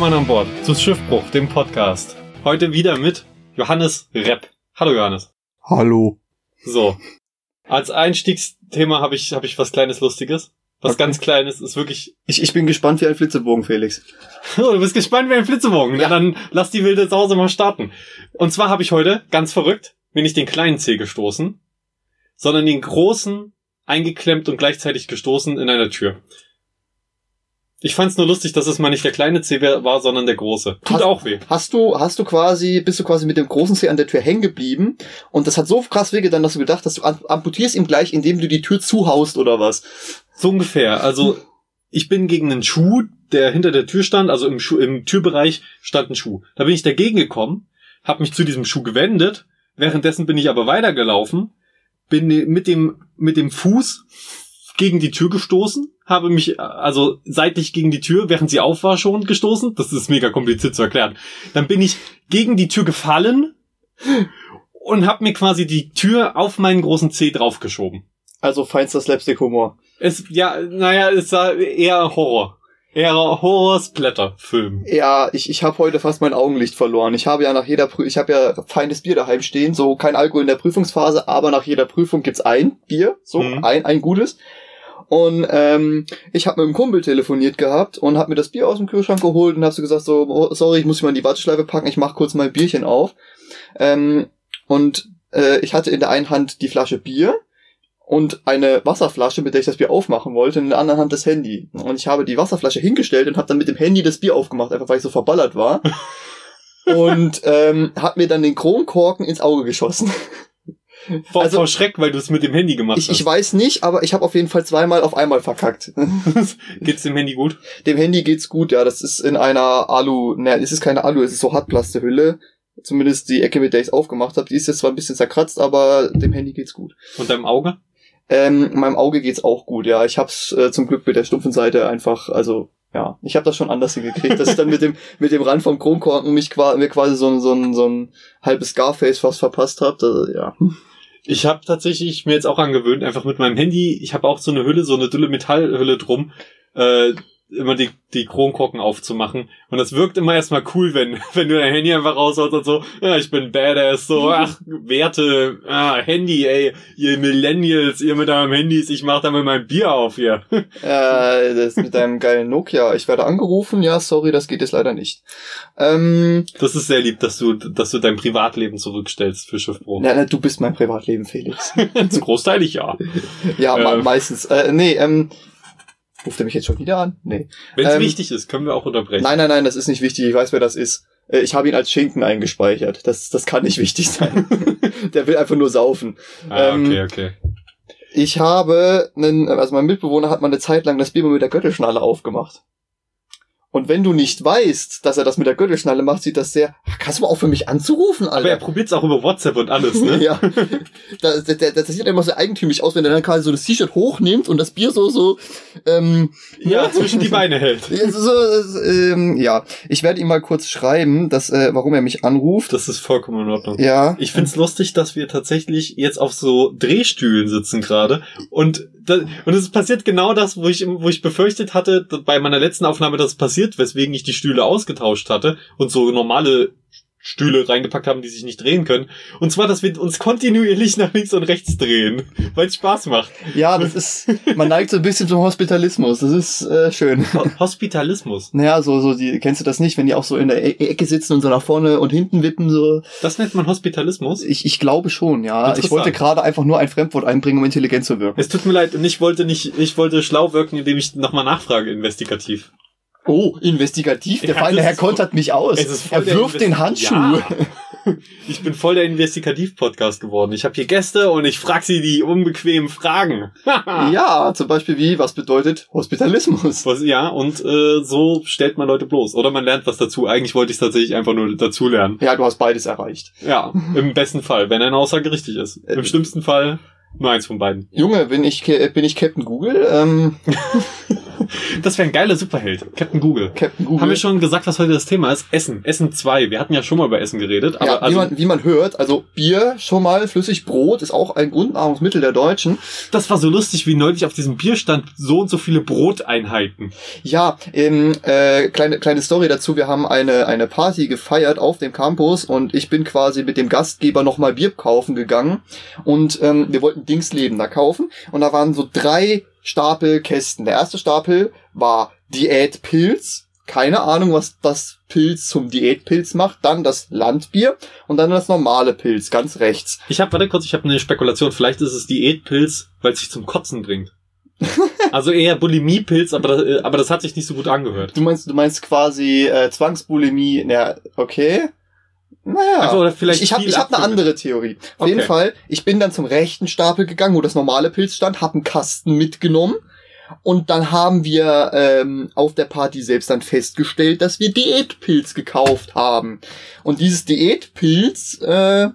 Mann an Bord zu Schiffbruch, dem Podcast. Heute wieder mit Johannes Repp. Hallo Johannes. Hallo. So. Als Einstiegsthema habe ich, hab ich was kleines Lustiges. Was Okay. ganz Kleines ist wirklich. Ich, ich bin gespannt wie ein Flitzebogen, Felix. Oh, du bist gespannt wie ein Flitzebogen. Ja. Ja. dann lass die wilde Sause mal starten. Und zwar habe ich heute, ganz verrückt, mir nicht den kleinen Zeh gestoßen, sondern den großen eingeklemmt und gleichzeitig gestoßen in einer Tür. Ich fand's nur lustig, dass es mal nicht der kleine wär- war, sondern der große. Tut Hast- auch weh. Hast du, hast du quasi, bist du quasi mit dem großen Zeh an der Tür hängen geblieben und das hat so krass wehgetan, dass du gedacht hast, du am- amputierst ihm gleich, indem du die Tür zuhaust oder was? So ungefähr. Also ich bin gegen einen Schuh, der hinter der Tür stand, also im, Schuh, im Türbereich stand ein Schuh. Da bin ich dagegen gekommen, habe mich zu diesem Schuh gewendet. Währenddessen bin ich aber weitergelaufen, bin mit dem mit dem Fuß gegen die Tür gestoßen, habe mich äh, also seitlich gegen die Tür, während sie auf war schon gestoßen. Das ist mega kompliziert zu erklären. Dann bin ich gegen die Tür gefallen und habe mir quasi die Tür auf meinen großen Zeh draufgeschoben. Also feinster Slapstick-Humor. Es, ja, naja, es war eher Horror. Eher Horror-Splatter-Film. Ja, ich, ich habe heute fast mein Augenlicht verloren. Ich habe ja nach jeder Prüfung, ich habe ja feines Bier daheim stehen, so kein Alkohol in der Prüfungsphase, aber nach jeder Prüfung gibt's ein Bier, so Mhm. ein, ein gutes. Und ähm, ich habe mit einem Kumpel telefoniert gehabt und habe mir das Bier aus dem Kühlschrank geholt und habe so gesagt, so, oh, sorry, ich muss mich mal in die Warteschleife packen, ich mach kurz mein Bierchen auf. Ähm, und äh, ich hatte in der einen Hand die Flasche Bier und eine Wasserflasche, mit der ich das Bier aufmachen wollte, und in der anderen Hand das Handy. Und ich habe die Wasserflasche hingestellt und habe dann mit dem Handy das Bier aufgemacht, einfach weil ich so verballert war. und ähm, habe mir dann den Kronkorken ins Auge geschossen. Vor, Also- vor Schreck, weil du es mit dem Handy gemacht Ich, ich weiß nicht, aber ich habe auf jeden Fall zweimal auf einmal verkackt. hast. Geht's dem Handy gut? Dem Handy geht's gut, ja. Das ist in einer Alu, ne, es ist keine Alu, es ist so Hartplastehülle. Zumindest die Ecke, mit der ich's aufgemacht habe, die ist jetzt zwar ein bisschen zerkratzt, aber dem Handy geht's gut. Und deinem Auge? Ähm, meinem Auge geht's auch gut, ja. Ich hab's äh, zum Glück mit der stumpfen Seite einfach, also ja, ich habe das schon anders hingekriegt, dass ich dann mit dem mit dem Rand vom Kronkorken mich qua mir quasi so ein so ein so ein halbes Scarface fast verpasst habe. Ja. Ich habe tatsächlich mir jetzt auch angewöhnt, einfach mit meinem Handy, ich habe auch so eine Hülle, so eine dünne Metallhülle drum, äh, immer die, die Kronkorken aufzumachen. Und das wirkt immer erstmal cool, wenn, wenn du dein Handy einfach rausholst und so, ja, ich bin badass, so, ach, Werte, ah, Handy, ey, ihr Millennials, ihr mit eurem Handys, ich mach da mit meinem Bier auf hier. Äh, das mit deinem geilen Nokia. Ich werde angerufen, ja, sorry, das geht jetzt leider nicht. Ähm, Das ist sehr lieb, dass du, dass du dein Privatleben zurückstellst für Schiffbruch. na, du bist mein Privatleben, Felix. Zu großteilig ja. Ja, Ähm. me- meistens. Äh, nee, ähm, ruft er mich jetzt schon wieder an? Nee. Wenn es Ähm, wichtig ist, können wir auch unterbrechen. Nein, nein, nein, das ist nicht wichtig. Ich weiß, wer das ist. Äh, Ich habe ihn als Schinken eingespeichert. Das, das kann nicht wichtig sein. Der will einfach nur saufen. Ah, ähm, okay, okay. Ich habe einen, also mein Mitbewohner hat mal eine Zeit lang das Bier mit der Gürtelschnalle aufgemacht. Und wenn du nicht weißt, dass er das mit der Gürtelschnalle macht, sieht das sehr. Ach, Kannst du mal aufhören, mich anzurufen, Aber er Alter? probiert's auch über WhatsApp und alles, ne? ja. Das, das, das, das sieht immer so eigentümlich aus, wenn er dann quasi so das T-Shirt hochnimmt und das Bier so, so, ähm, ja, zwischen die Beine hält. ja, so, so, ähm, ja. Ich werde ihm mal kurz schreiben, dass, äh, warum er mich anruft. Das ist vollkommen in Ordnung. Ja. Ich find's lustig, dass wir tatsächlich jetzt auf so Drehstühlen sitzen gerade und da, und es passiert genau das, wo ich wo ich befürchtet hatte bei meiner letzten Aufnahme, dass es passiert, weswegen ich die Stühle ausgetauscht hatte und so normale Stühle reingepackt haben, die sich nicht drehen können. Und zwar, dass wir uns kontinuierlich nach links und rechts drehen, weil es Spaß macht. Ja, das ist, man neigt so ein bisschen zum Hospitalismus. Das ist äh, schön. Ho- Hospitalismus. Naja, so, so, die, kennst du das nicht, wenn die auch so in der E Ecke sitzen und so nach vorne und hinten wippen, so? Das nennt man Hospitalismus. Ich, ich glaube schon, ja. Ich wollte gerade einfach nur ein Fremdwort einbringen, um intelligent zu wirken. Es tut mir leid, und ich wollte nicht, ich wollte schlau wirken, indem ich nochmal nachfrage, investigativ. Oh, investigativ. Der Ja, feine Herr kontert mich aus. Es Er wirft den Handschuh. Ja. Ich bin voll der Investigativ-Podcast geworden. Ich habe hier Gäste und ich frage sie die unbequemen Fragen. Ja. zum Beispiel wie, was bedeutet Hospitalismus? Was, ja, und äh, so stellt man Leute bloß. Oder man lernt was dazu. Eigentlich wollte ich tatsächlich einfach nur dazu lernen. Ja, du hast beides erreicht. Ja, im besten Fall, wenn eine Aussage richtig ist. Im Äh, schlimmsten Fall nur eins von beiden. Junge, bin ich, bin ich Captain Google? Ähm, Das wäre ein geiler Superheld. Captain Google. Captain Google. Haben wir schon gesagt, was heute das Thema ist? Essen. Essen 2. Wir hatten ja schon mal über Essen geredet. Aber ja, wie, also, man, wie man hört, also Bier schon mal, flüssig Brot ist auch ein Grundnahrungsmittel der Deutschen. das war so lustig, wie neulich auf diesem Bier stand so und so viele Broteinheiten. Ja, ähm, äh, kleine, kleine Story dazu. Wir haben eine, eine Party gefeiert auf dem Campus und ich bin quasi mit dem Gastgeber nochmal Bier kaufen gegangen und ähm, wir wollten Dingsleben da kaufen und da waren so drei Stapel Kästen. Der erste Stapel war Diätpilz. Keine Ahnung, was das Pilz zum Diätpilz macht. Dann das Landbier und dann das normale Pilz, ganz rechts. Ich habe, warte kurz, ich habe eine Spekulation. Vielleicht ist es Diätpilz, weil es sich zum Kotzen bringt. Also eher Bulimiepilz, aber das, äh, aber das hat sich nicht so gut angehört. Du meinst, du meinst quasi äh, Zwangsbulimie, ja, okay. Naja, Einfach oder vielleicht ich, ich habe ich hab eine andere Theorie. Auf jeden Okay. Fall, ich bin dann zum rechten Stapel gegangen, wo das normale Pilz stand, hab einen Kasten mitgenommen und dann haben wir ähm, auf der Party selbst dann festgestellt, dass wir Diätpilz gekauft haben. Und dieses Diätpilz äh,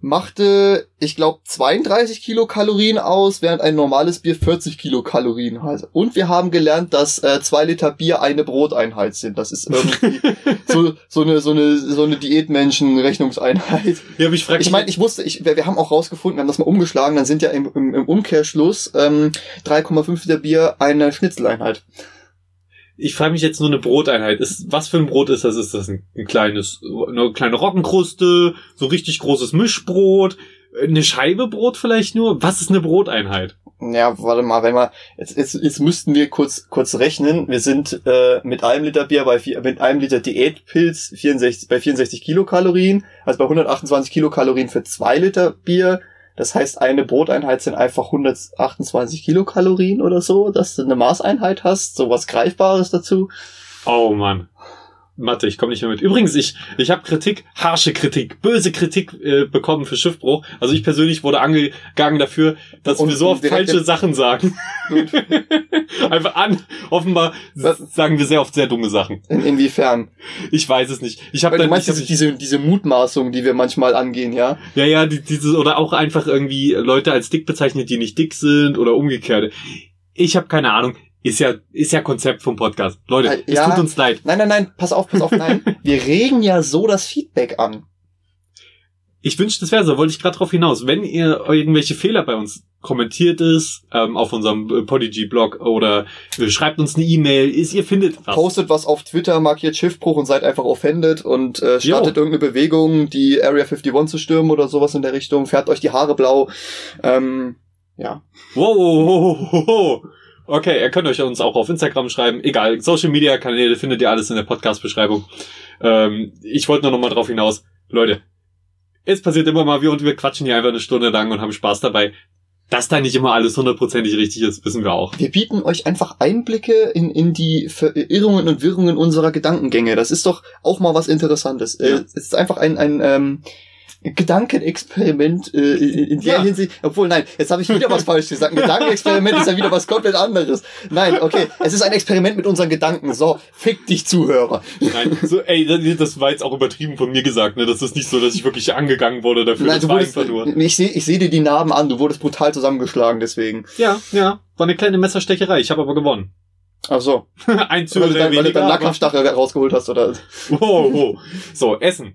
machte, ich glaube, 32 Kilokalorien aus, während ein normales Bier 40 Kilokalorien hat. Und wir haben gelernt, dass äh, zwei Liter Bier eine Broteinheit sind. Das ist irgendwie so, so eine, so eine, so eine Diätmenschen-Rechnungseinheit. Ja, aber ich frage Ich meine, ich wusste, ich, wir, wir haben auch rausgefunden, wir haben das mal umgeschlagen, dann sind ja im, im, im Umkehrschluss ähm, 3,5 Liter Bier eine Schnitzeleinheit. Ich frage mich jetzt nur eine Broteinheit. Ist, was für ein Brot ist das? Ist das ein, ein kleines, eine kleine Roggenkruste, so richtig großes Mischbrot, eine Scheibe Brot vielleicht nur? Was ist eine Broteinheit? Ja, warte mal, wenn wir jetzt, jetzt, jetzt müssten wir kurz kurz rechnen. Wir sind äh, mit einem Liter Bier bei vier, mit einem Liter Diätpilz 64 bei 64 Kilokalorien, also bei 128 Kilokalorien für zwei Liter Bier. Das heißt, eine Broteinheit sind einfach 128 Kilokalorien oder so, dass du eine Maßeinheit hast, sowas Greifbares dazu. Oh Mann. Mathe, ich komme nicht mehr mit. Übrigens, ich, ich habe Kritik, harsche Kritik, böse Kritik äh, bekommen für Schiffbruch. Also ich persönlich wurde angegangen dafür, dass Und wir so oft falsche Sachen sagen. Einfach an. Offenbar Was? sagen wir sehr oft sehr dumme Sachen. In, inwiefern? Ich weiß es nicht. Ich habe dann meinst ich hab diese, diese, diese Mutmaßung, die wir manchmal angehen, ja? Ja, ja, die, dieses oder auch einfach irgendwie Leute als dick bezeichnet, die nicht dick sind oder umgekehrt. Ich habe keine Ahnung. Ist ja ist ja Konzept vom Podcast. Leute, Äh, es ja. tut uns leid. Nein, nein, nein, pass auf, pass auf, nein. Wir regen ja so das Feedback an. Ich wünschte, das wäre so. Wollte ich gerade drauf hinaus. Wenn ihr irgendwelche Fehler bei uns kommentiert ist ähm, auf unserem äh, Podigy-Blog oder äh, schreibt uns eine E-Mail, ist ihr findet was. Postet was auf Twitter, markiert Schiffbruch und seid einfach offended und äh, startet irgendeine Bewegung, die Area 51 zu stürmen oder sowas in der Richtung, färbt euch die Haare blau. Ähm, ja. Wow, wow, wow, wow, wow. Okay, ihr könnt euch uns auch auf Instagram schreiben. Egal, Social Media Kanäle findet ihr alles in der Podcast-Beschreibung. Ähm, ich wollte nur noch mal drauf hinaus. Leute, es passiert immer mal, wir und wir quatschen hier einfach eine Stunde lang und haben Spaß dabei. Dass da nicht immer alles hundertprozentig richtig ist, wissen wir auch. Wir bieten euch einfach Einblicke in, in die Verirrungen und Wirrungen unserer Gedankengänge. Das ist doch auch mal was Interessantes. Äh, Ja. es ist einfach ein, ein ähm, Gedankenexperiment äh, in, der Ja. Hinsicht. Obwohl, nein, jetzt habe ich wieder was falsch gesagt. Ein Gedankenexperiment ist ja wieder was komplett anderes. Nein, okay, es ist ein Experiment mit unseren Gedanken. So, fick dich, Zuhörer. Nein, so, ey, das- war jetzt auch übertrieben von mir gesagt, ne? Das ist nicht so, dass ich wirklich angegangen wurde dafür. Nein, das du wurdest, nur. ich sehe ich seh dir die Narben an. Du wurdest brutal zusammengeschlagen, deswegen. Ja, ja. War eine kleine Messerstecherei. Ich habe aber gewonnen. Ach so, Ein weil du, Zuhörer dein, weil du weniger. deinen Nackenstachel rausgeholt hast oder Wow, wow. So, Essen.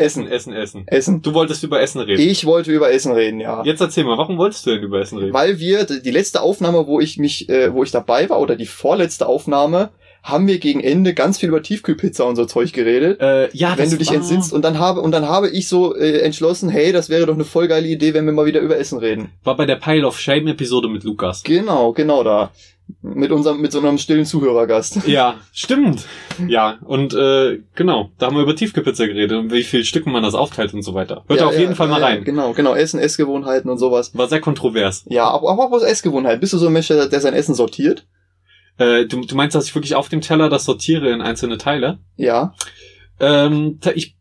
Essen. Essen, Essen. Essen. Du wolltest über Essen reden. Ich wollte über Essen reden, ja. Jetzt erzähl mal, warum wolltest du denn über Essen reden? Weil wir die letzte Aufnahme, wo ich mich, äh, wo ich dabei war, oder die vorletzte Aufnahme, haben wir gegen Ende ganz viel über Tiefkühlpizza und so Zeug geredet. äh, ja, wenn du dich war- entsinnst und dann habe und dann habe ich so äh, entschlossen, hey, das wäre doch eine voll geile Idee, wenn wir mal wieder über Essen reden. War bei der Pile of Shame Episode mit Lukas. Genau, genau da mit unserem mit so einem stillen Zuhörergast. Ja, stimmt. Ja, und äh, genau, da haben wir über Tiefkühlpizza geredet und wie viel Stücken man das aufteilt und so weiter. Hört Ja, auf jeden ja, Fall mal ja, rein. Genau, genau, Essen, Essgewohnheiten und sowas. War sehr kontrovers. Ja, aber aber was Essgewohnheit? Bist du so ein Mensch, der sein Essen sortiert? Äh, du, du meinst, dass ich wirklich auf dem Teller das sortiere in einzelne Teile? Ja. Ähm, ich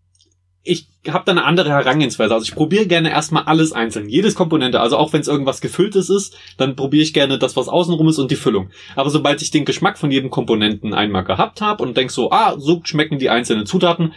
ich habe da eine andere Herangehensweise. Also ich probiere gerne erstmal alles einzeln, jedes Komponente. Also auch wenn es irgendwas gefülltes ist, dann probiere ich gerne das, was außenrum ist und die Füllung. Aber sobald ich den Geschmack von jedem Komponenten einmal gehabt habe und denk so, ah, so schmecken die einzelnen Zutaten,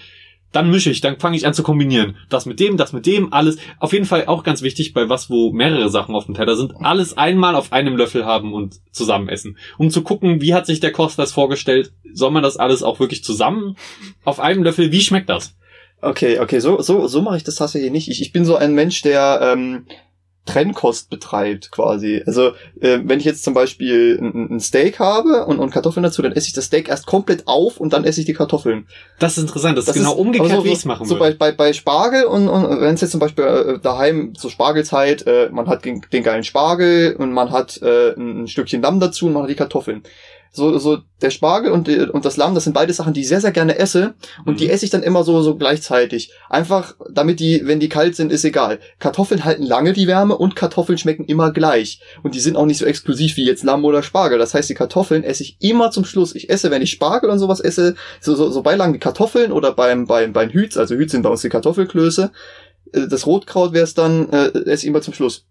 Dann mische ich, dann fange ich an zu kombinieren. Das mit dem, das mit dem, alles. Auf jeden Fall auch ganz wichtig, bei was, wo mehrere Sachen auf dem Teller sind, alles einmal auf einem Löffel haben und zusammen essen. Um zu gucken, wie hat sich der Koch das vorgestellt? Soll man das alles auch wirklich zusammen auf einem Löffel? Wie schmeckt das? Okay, okay, so, so, so mache ich das tatsächlich nicht. Ich, ich bin so ein Mensch, der ähm, Trennkost betreibt quasi. Also äh, wenn ich jetzt zum Beispiel ein, ein Steak habe und, und Kartoffeln dazu, dann esse ich das Steak erst komplett auf und dann esse ich die Kartoffeln. Das ist interessant, das, das ist genau umgekehrt, so, wie ich es machen so würde. Bei, bei, bei Spargel und, und wenn es jetzt zum Beispiel äh, daheim zur Spargelzeit, äh, man hat den, den geilen Spargel und man hat äh, ein Stückchen Lamm dazu und man hat die Kartoffeln so, so der Spargel und, und das Lamm, das sind beide Sachen, die ich sehr, sehr gerne esse. Und mhm. die esse ich dann immer so, so gleichzeitig. Einfach, damit die, wenn die kalt sind, ist egal. Kartoffeln halten lange die Wärme und Kartoffeln schmecken immer gleich. Und die sind auch nicht so exklusiv wie jetzt Lamm oder Spargel. Das heißt, die Kartoffeln esse ich immer zum Schluss. Ich esse, wenn ich Spargel und sowas esse, so, so, so Beilagen wie Kartoffeln oder beim, beim, beim Hüts, also Hüts sind bei uns die Kartoffelklöße. Äh, das Rotkraut wäre es dann, äh, esse ich immer zum Schluss.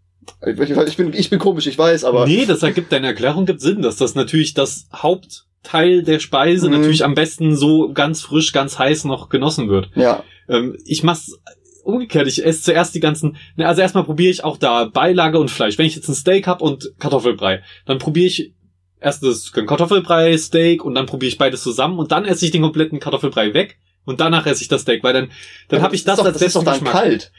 Ich bin, ich bin komisch, ich weiß, aber. Nee, das ergibt, deine Erklärung gibt Sinn, dass das natürlich das Hauptteil der Speise mhm. natürlich am besten so ganz frisch, ganz heiß noch genossen wird. Ja. Ähm, ich mach's umgekehrt, ich esse zuerst die ganzen, ne, also erstmal probiere ich auch da Beilage und Fleisch. Wenn ich jetzt ein Steak hab und Kartoffelbrei, dann probiere ich erst das Kartoffelbrei, Steak und dann probiere ich beides zusammen und dann esse ich den kompletten Kartoffelbrei weg und danach esse ich das Steak, weil dann, dann ja, habe ich das, das als das ist doch dann Geschmack. kalt.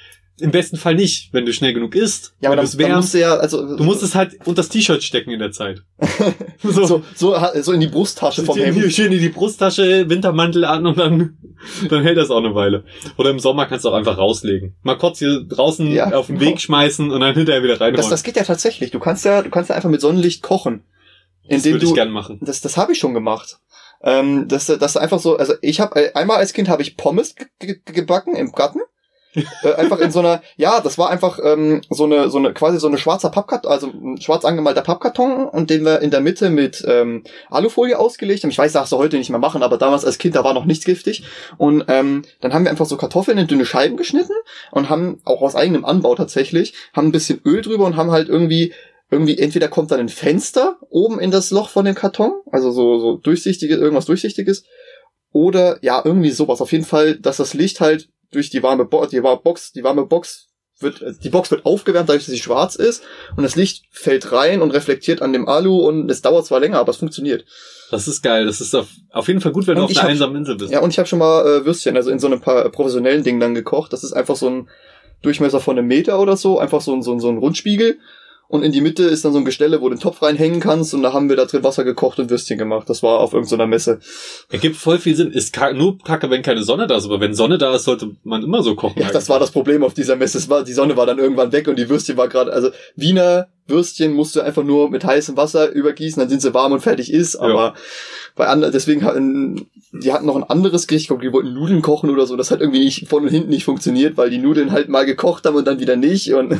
Im besten Fall nicht, wenn du schnell genug isst. Ja, aber dann, dann musst du ja, also. Du musst es halt unter das T-Shirt stecken in der Zeit. so. so, so, so in die Brusttasche vom Hemd. Schön in die Brusttasche, Wintermantel an und dann, dann hält das auch eine Weile. Oder im Sommer kannst du auch einfach rauslegen. Mal kurz hier draußen ja, auf den Weg schmeißen und dann hinterher wieder rein. Das, das geht ja tatsächlich. Du kannst ja, du kannst ja einfach mit Sonnenlicht kochen. Das würde ich gern machen. Das, das habe ich schon gemacht. Ähm, das, das einfach so, also ich habe einmal als Kind habe ich Pommes gebacken im Garten äh, einfach in so einer, ja, das war einfach ähm, so eine, so eine, quasi so eine schwarzer Pappkarton, also ein schwarz angemalter Pappkarton und den wir in der Mitte mit ähm, Alufolie ausgelegt haben. Ich weiß, das darfst du heute nicht mehr machen, aber damals als Kind, da war noch nichts giftig. Und ähm, dann haben wir einfach so Kartoffeln in dünne Scheiben geschnitten und haben auch aus eigenem Anbau tatsächlich, haben ein bisschen Öl drüber und haben halt irgendwie irgendwie entweder kommt dann ein Fenster oben in das Loch von dem Karton, also so so durchsichtiges, irgendwas durchsichtiges, oder ja irgendwie sowas. Auf jeden Fall, dass das Licht halt durch die warme Bo die warme Box, die warme Box wird, die Box wird aufgewärmt, dadurch, dass sie schwarz ist und das Licht fällt rein und reflektiert an dem Alu und es dauert zwar länger, aber es funktioniert. Das ist geil. Das ist auf, auf jeden Fall gut, wenn und du auf einer einsamen Insel bist. Ja, und ich habe schon mal äh, Würstchen, also in so einem paar professionellen Dingen dann gekocht. Das ist einfach so ein Durchmesser von einem Meter oder so, einfach so ein, so ein, so ein Rundspiegel und in die Mitte ist dann so ein Gestelle, wo du den Topf reinhängen kannst und da haben wir da drin Wasser gekocht und Würstchen gemacht. Das war auf irgendeiner Messe. Ergibt voll viel Sinn. Ist nur kacke, wenn keine Sonne da ist, aber wenn Sonne da ist, sollte man immer so kochen. Ja, eigentlich. das war das Problem auf dieser Messe. Es war, die Sonne war dann irgendwann weg und die Würstchen war gerade, also Wiener Würstchen musst du einfach nur mit heißem Wasser übergießen, dann sind sie warm und fertig ist, aber ja. bei anderen, deswegen hatten, die hatten noch ein anderes Gericht, ich glaube, die wollten Nudeln kochen oder so, das hat irgendwie nicht von und hinten nicht funktioniert, weil die Nudeln halt mal gekocht haben und dann wieder nicht und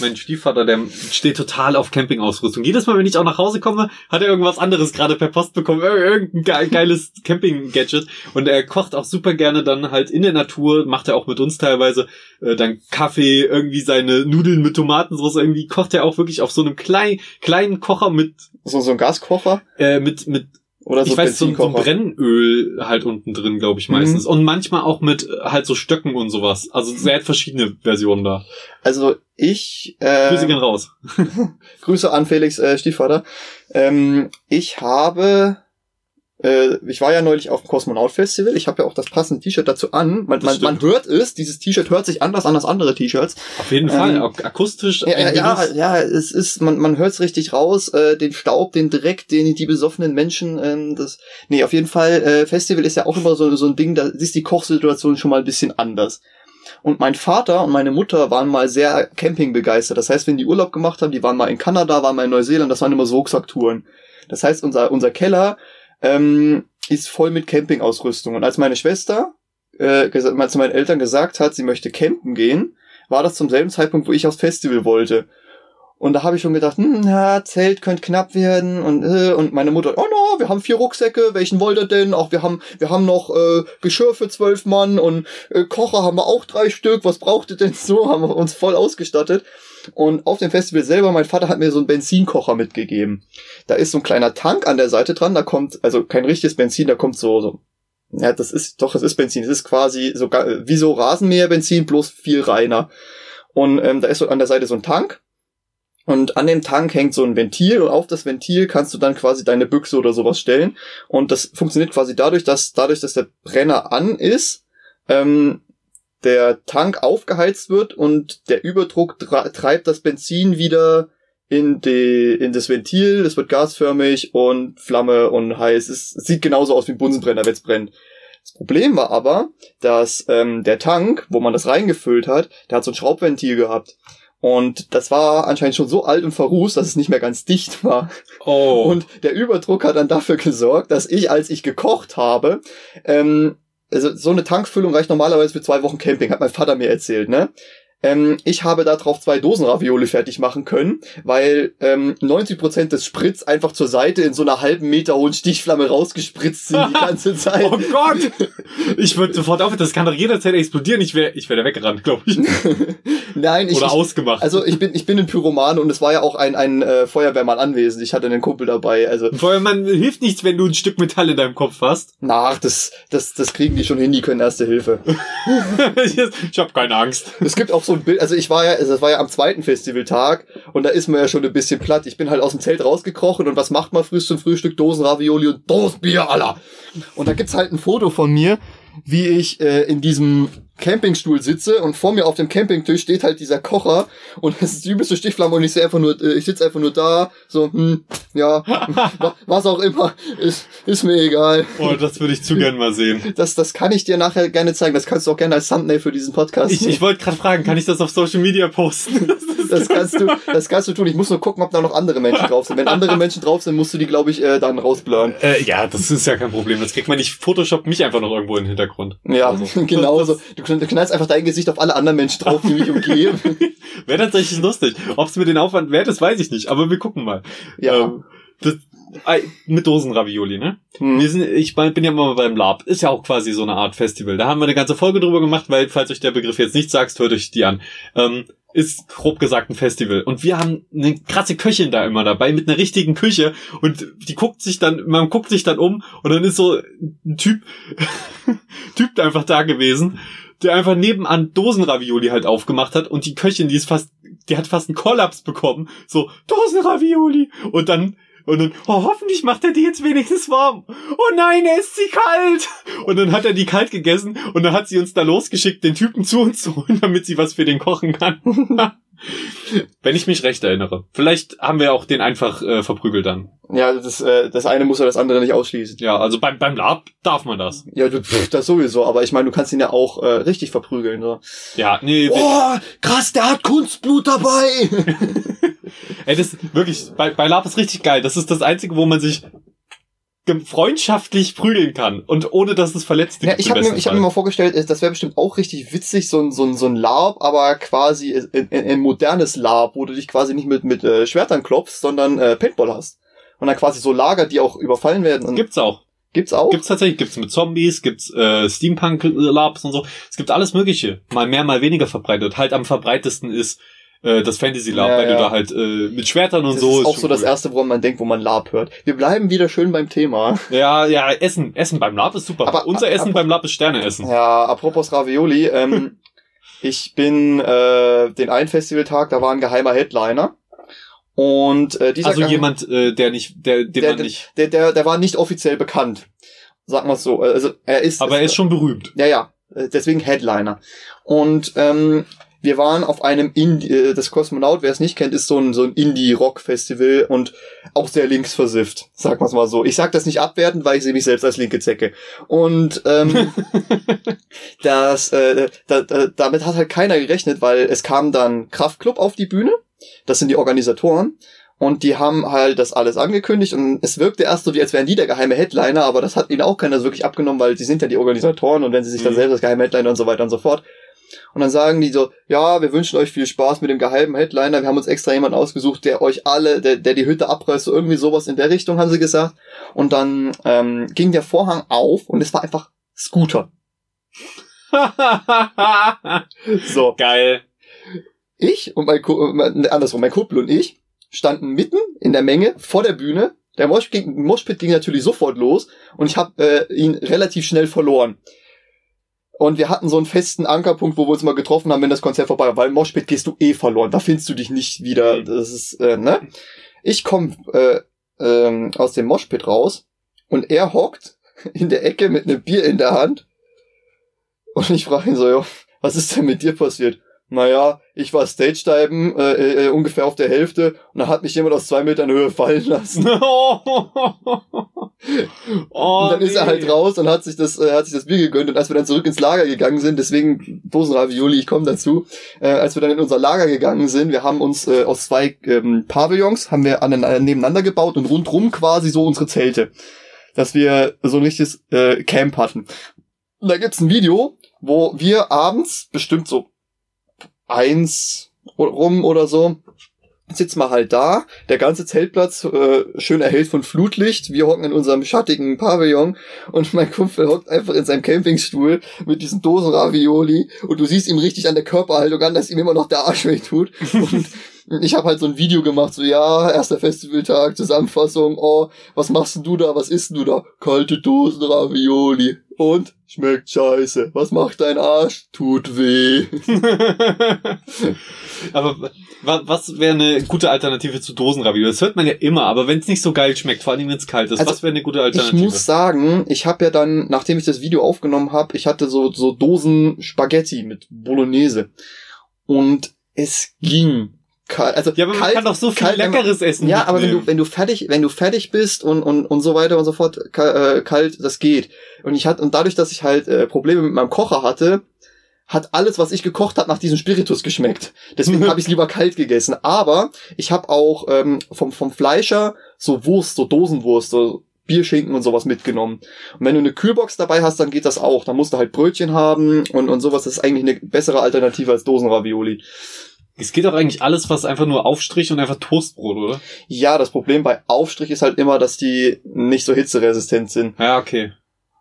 mein Stiefvater, der steht total auf Campingausrüstung. Jedes Mal, wenn ich auch nach Hause komme, hat er irgendwas anderes gerade per Post bekommen. Irgendein geiles Camping-Gadget. Und er kocht auch super gerne dann halt in der Natur, macht er auch mit uns teilweise, äh, dann Kaffee, irgendwie seine Nudeln mit Tomatensauce. Irgendwie kocht er auch wirklich auf so einem klein, kleinen Kocher mit... So, so ein Gaskocher? Äh, mit, mit oder so ich weiß, so, so ein Brennöl halt unten drin, glaube ich, meistens. Mhm. Und manchmal auch mit äh, halt so Stöcken und sowas. Also sehr verschiedene Versionen da. Also ich... Äh, Grüße gehen raus. Grüße an Felix äh, Stiefvater. Ähm, ich habe äh, ich war ja neulich auf dem Kosmonaut Festival. Ich habe ja auch das passende T-Shirt dazu an. Man, man, man hört es. Dieses T-Shirt hört sich anders an als andere T-Shirts. Auf jeden ähm, Fall. akustisch. Ja, ja, ja, ja, es ist, man, man hört es richtig raus. Äh, den Staub, den Dreck, den die besoffenen Menschen. Ähm, das, nee, auf jeden Fall. Äh, Festival ist ja auch immer so, so ein Ding. Da ist die Kochsituation schon mal ein bisschen anders. Und mein Vater und meine Mutter waren mal sehr Camping begeistert. Das heißt, wenn die Urlaub gemacht haben, die waren mal in Kanada, waren mal in Neuseeland, das waren immer so Rucksacktouren. Das heißt, unser, unser Keller ähm, ist voll mit Campingausrüstung. Und als meine Schwester äh, zu meinen Eltern gesagt hat, sie möchte campen gehen, war das zum selben Zeitpunkt, wo ich aufs Festival wollte. Und da habe ich schon gedacht, hm, ja, Zelt könnte knapp werden und äh, und meine Mutter, oh no, wir haben vier Rucksäcke, welchen wollt ihr denn? Auch wir haben wir haben noch äh, Geschirr für zwölf Mann und äh, Kocher haben wir auch drei Stück. Was braucht ihr denn so? Haben wir uns voll ausgestattet. Und auf dem Festival selber, mein Vater hat mir so einen Benzinkocher mitgegeben. Da ist so ein kleiner Tank an der Seite dran, da kommt, also kein richtiges Benzin, da kommt so, so ja, das ist, doch, es ist Benzin. Es ist quasi sogar wie so Rasenmäherbenzin, bloß viel reiner. Und ähm, da ist so an der Seite so ein Tank. Und an dem Tank hängt so ein Ventil und auf das Ventil kannst du dann quasi deine Büchse oder sowas stellen. Und das funktioniert quasi dadurch, dass dadurch, dass der Brenner an ist, ähm, der Tank aufgeheizt wird und der Überdruck treibt das Benzin wieder in die in das Ventil, es wird gasförmig und Flamme und heiß. Es sieht genauso aus wie ein Bunsenbrenner, wenn es brennt. Das Problem war aber, dass ähm, der Tank, wo man das reingefüllt hat, der hat so ein Schraubventil gehabt. Und das war anscheinend schon so alt und verrußt, dass es nicht mehr ganz dicht war. Oh. Und der Überdruck hat dann dafür gesorgt, dass ich, als ich gekocht habe, ähm, also so eine Tankfüllung reicht normalerweise für zwei Wochen Camping, hat mein Vater mir erzählt, ne? Ähm, ich habe darauf zwei Dosen Ravioli fertig machen können, weil ähm, 90% des Spritz einfach zur Seite in so einer halben Meter hohen Stichflamme rausgespritzt sind die ganze Zeit. oh Gott! Ich würde sofort auf, das kann doch jederzeit explodieren. Ich wäre ich wär da weggerannt, glaube ich. Nein, ich. Oder ausgemacht. Also ich bin, ich bin ein Pyroman und es war ja auch ein, ein äh, Feuerwehrmann anwesend. Ich hatte einen Kumpel dabei. Also. Ein Feuerwehrmann hilft nichts, wenn du ein Stück Metall in deinem Kopf hast. Nach, das, das, das kriegen die schon hin, die können erste Hilfe. ich habe keine Angst. Es gibt auch so ein Bild, also ich war ja, das war ja am zweiten Festivaltag und da ist man ja schon ein bisschen platt. Ich bin halt aus dem Zelt rausgekrochen und was macht man früh zum Frühstück? Dosen Ravioli und Dosenbier, Alter. Und da gibt's halt ein Foto von mir, wie ich äh, in diesem Campingstuhl sitze und vor mir auf dem Campingtisch steht halt dieser Kocher und es ist die übelste Stichflamme und ich sehe einfach nur, äh, ich sitze einfach nur da, so, hm, ja, was auch immer, ist, ist mir egal. Oh, das würde ich zu gern mal sehen. Das, das kann ich dir nachher gerne zeigen, das kannst du auch gerne als Thumbnail für diesen Podcast. Ich, ich wollte gerade fragen, kann ich das auf Social Media posten? Das, kannst du, das kannst du tun. Ich muss nur gucken, ob da noch andere Menschen drauf sind. Wenn andere Menschen drauf sind, musst du die, glaube ich, äh, dann rausblören. Äh, ja, das ist ja kein Problem. Das kriegt man nicht. Photoshop mich einfach noch irgendwo in den Hintergrund. Ja, also, genauso. Du, du knallst einfach dein Gesicht auf alle anderen Menschen drauf, die mich umgeben. Wäre tatsächlich lustig. Ob es mir den Aufwand wert ist, weiß ich nicht. Aber wir gucken mal. Ja. Ähm, das, mit Dosenravioli, ne? Hm. Wir sind, ich bin ja mal beim Lab. Ist ja auch quasi so eine Art Festival. Da haben wir eine ganze Folge drüber gemacht, weil, falls euch der Begriff jetzt nicht sagt, hört euch die an. Ähm, ist grob gesagt ein Festival. Und wir haben eine krasse Köchin da immer dabei mit einer richtigen Küche und die guckt sich dann, man guckt sich dann um und dann ist so ein Typ, Typ einfach da gewesen, der einfach nebenan Dosenravioli halt aufgemacht hat und die Köchin, die ist fast, die hat fast einen Kollaps bekommen. So, Dosenravioli! Und dann und dann, oh, hoffentlich macht er die jetzt wenigstens warm. Oh nein, er ist sie kalt. Und dann hat er die kalt gegessen und dann hat sie uns da losgeschickt, den Typen zu uns zu holen, damit sie was für den kochen kann. Wenn ich mich recht erinnere. Vielleicht haben wir auch den einfach äh, verprügelt dann. Ja, das, äh, das eine muss ja das andere nicht ausschließen. Ja, also beim, beim Lab darf man das. Ja, du, pff, das sowieso, aber ich meine, du kannst ihn ja auch äh, richtig verprügeln. So. Ja, nee. Oh, krass, der hat Kunstblut dabei! Ey, das wirklich, bei, bei Lab ist richtig geil. Das ist das Einzige, wo man sich freundschaftlich prügeln kann und ohne dass es verletzt ja, ich habe mir, ich hab mir mal vorgestellt, das wäre bestimmt auch richtig witzig, so ein, so ein, so ein LARP, aber quasi ein, ein modernes LARP, wo du dich quasi nicht mit, mit äh, Schwertern klopfst, sondern äh, Paintball hast. Und dann quasi so Lager, die auch überfallen werden. Und gibt's auch. Gibt's auch? Gibt's tatsächlich, gibt's mit Zombies, gibt's äh, Steampunk-Labs und so. Es gibt alles Mögliche. Mal mehr, mal weniger verbreitet. Halt am verbreitesten ist äh, das Fantasy Lab, ja, weil ja. du da halt äh, mit Schwertern und das so. Das ist auch so cool. das erste, woran man denkt, wo man Lab hört. Wir bleiben wieder schön beim Thema. Ja, ja, Essen, Essen beim Lab ist super. Aber unser Essen beim Lab ist Sterneessen. Ja, apropos Ravioli, ähm, ich bin äh, den einen Festivaltag, da war ein geheimer Headliner. Und äh, dieser also jemand, äh, der nicht, der, den der, man nicht, der, der, der war nicht offiziell bekannt, sagen wir so. Also er ist, aber er ist schon berühmt. Ja, ja, deswegen Headliner. Und ähm, wir waren auf einem Indie, äh, das Kosmonaut, wer es nicht kennt, ist so ein, so ein Indie-Rock-Festival und auch sehr linksversifft, sag mal's mal so. Ich sag das nicht abwertend, weil ich sehe mich selbst als linke Zecke. Und ähm, das, äh, da, da, damit hat halt keiner gerechnet, weil es kam dann Kraftclub auf die Bühne, das sind die Organisatoren, und die haben halt das alles angekündigt und es wirkte erst so, wie als wären die der geheime Headliner, aber das hat ihnen auch keiner so wirklich abgenommen, weil sie sind ja die Organisatoren und wenn sie sich dann mhm. selbst als geheime Headliner und so weiter und so fort. Und dann sagen die so, ja, wir wünschen euch viel Spaß mit dem geheimen Headliner. Wir haben uns extra jemanden ausgesucht, der euch alle, der, der die Hütte abreißt, so irgendwie sowas in der Richtung, haben sie gesagt. Und dann ähm, ging der Vorhang auf und es war einfach Scooter. so. Geil. Ich und mein, Ko äh, andersrum, mein Kumpel und ich standen mitten in der Menge vor der Bühne Der Mosh ging, Moshpit ging natürlich sofort los und ich habe äh, ihn relativ schnell verloren. Und wir hatten so einen festen Ankerpunkt, wo wir uns mal getroffen haben, wenn das Konzert vorbei war. Weil im Moshpit gehst du eh verloren. Da findest du dich nicht wieder. Mhm. Das ist, äh, ne? Ich komme äh, ähm, aus dem Moshpit raus und er hockt in der Ecke mit einem Bier in der Hand. Und ich frage ihn so, jo, was ist denn mit dir passiert? Naja, ich war Stage-Diven, äh, äh, ungefähr auf der Hälfte und da hat mich jemand aus zwei Metern Höhe fallen lassen. oh, und dann ist er halt nee. raus und hat sich das, äh, hat sich das Bier gegönnt. Und als wir dann zurück ins Lager gegangen sind, deswegen Dosenravioli, ich komme dazu, äh, als wir dann in unser Lager gegangen sind, wir haben uns äh, aus zwei ähm, Pavillons, haben wir aneinander, nebeneinander gebaut und rundrum quasi so unsere Zelte. Dass wir so ein richtiges äh, Camp hatten. Und da gibt's ein Video, wo wir abends, bestimmt so eins rum oder so, sitzen wir halt da, der ganze Zeltplatz äh, schön erhellt von Flutlicht, wir hocken in unserem schattigen Pavillon und mein Kumpel hockt einfach in seinem Campingstuhl mit diesen Dosen Ravioli und du siehst ihm richtig an der Körperhaltung an, dass ihm immer noch der Arsch weh tut und ich habe halt so ein Video gemacht, so ja, erster Festivaltag, Zusammenfassung, oh, was machst denn du da, was isst denn du da? Kalte Dosen Ravioli und schmeckt scheiße. Was macht dein Arsch? Tut weh. aber wa- was wäre eine gute Alternative zu Dosenravioli? Das hört man ja immer, aber wenn es nicht so geil schmeckt, vor allem wenn es kalt ist, Also, was wäre eine gute Ich Alternative? muss sagen, ich habe ja dann, nachdem ich das Video aufgenommen habe, ich hatte so so Dosen Spaghetti mit Bolognese und es ging kalt. Also ja, aber man kalt, kann doch so viel kalt, wenn man- leckeres essen. Ja, aber wenn du wenn du fertig wenn du fertig bist und und und so weiter und so fort äh, kalt, das geht. Und ich hatte und dadurch, dass ich halt äh, Probleme mit meinem Kocher hatte, hat alles, was ich gekocht habe, nach diesem Spiritus geschmeckt. Deswegen habe ich es lieber kalt gegessen. Aber ich habe auch ähm, vom vom Fleischer so Wurst, so Dosenwurst, so Bierschinken und sowas mitgenommen. Und wenn du eine Kühlbox dabei hast, dann geht das auch. Da musst du halt Brötchen haben und und sowas. Das ist eigentlich eine bessere Alternative als Dosenravioli. Es geht doch eigentlich alles, was einfach nur Aufstrich und einfach Toastbrot, oder? Ja, das Problem bei Aufstrich ist halt immer, dass die nicht so hitzeresistent sind. Ja, okay.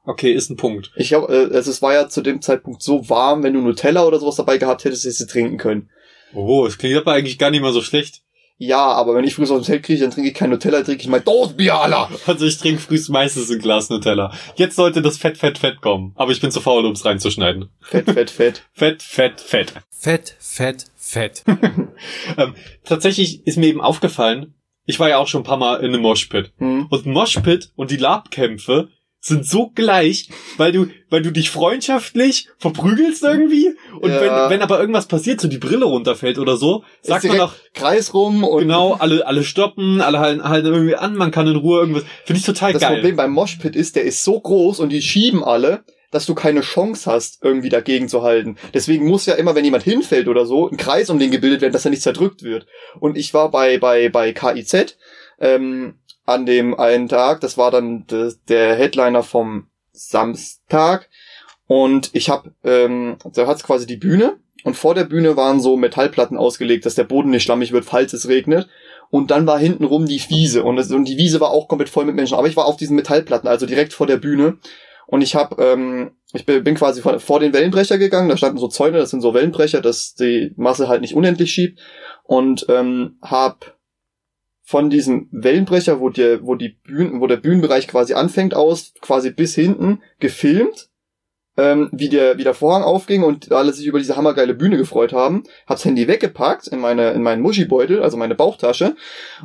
Okay, ist ein Punkt. Ich glaube, äh, also es war ja zu dem Zeitpunkt so warm, wenn du Nutella oder sowas dabei gehabt hättest, hättest du sie trinken können. Oh, es klingt aber eigentlich gar nicht mal so schlecht. Ja, aber wenn ich früh aus dem Zelt kriege, dann trinke ich kein Nutella, trinke ich mein Dosenbier, Alter. Also ich trinke frühst meistens ein Glas Nutella. Jetzt sollte das Fett, Fett, Fett kommen. Aber ich bin zu faul, ums reinzuschneiden. Fett, fett, fett. Fett, Fett, Fett. Fett, fett, fett. Ähm, tatsächlich ist mir eben aufgefallen, ich war ja auch schon ein paar Mal in einem Moshpit. Hm. Und Moshpit und die Labkämpfe sind so gleich, weil du, weil du dich freundschaftlich verprügelst irgendwie. Und Ja. wenn, wenn aber irgendwas passiert, so die Brille runterfällt oder so, sagt man auch, Kreis rum und genau, alle, alle stoppen, alle halten, halten irgendwie an, man kann in Ruhe irgendwas. Finde ich total das geil. Problem beim Moshpit ist, der ist so groß und die schieben alle, dass du keine Chance hast, irgendwie dagegen zu halten. Deswegen muss ja immer, wenn jemand hinfällt oder so, ein Kreis um den gebildet werden, dass er nicht zerdrückt wird. Und ich war bei, bei, bei KIZ, ähm, an dem einen Tag, das war dann de, der Headliner vom Samstag, und ich habe, ähm, da hat's quasi die Bühne, und vor der Bühne waren so Metallplatten ausgelegt, dass der Boden nicht schlammig wird, falls es regnet. Und dann war hintenrum die Wiese und, es, und die Wiese war auch komplett voll mit Menschen. Aber ich war auf diesen Metallplatten, also direkt vor der Bühne. Und ich habe, ähm, ich bin quasi vor, vor den Wellenbrecher gegangen. Da standen so Zäune, das sind so Wellenbrecher, dass die Masse halt nicht unendlich schiebt. Und ähm, hab von diesem Wellenbrecher, wo der, wo die Bühnen, wo der Bühnenbereich quasi anfängt aus, quasi bis hinten gefilmt, ähm, wie der, wie der Vorhang aufging und alle sich über diese hammergeile Bühne gefreut haben. Hab's Handy weggepackt in meine, in meinen Muschibeutel, also meine Bauchtasche.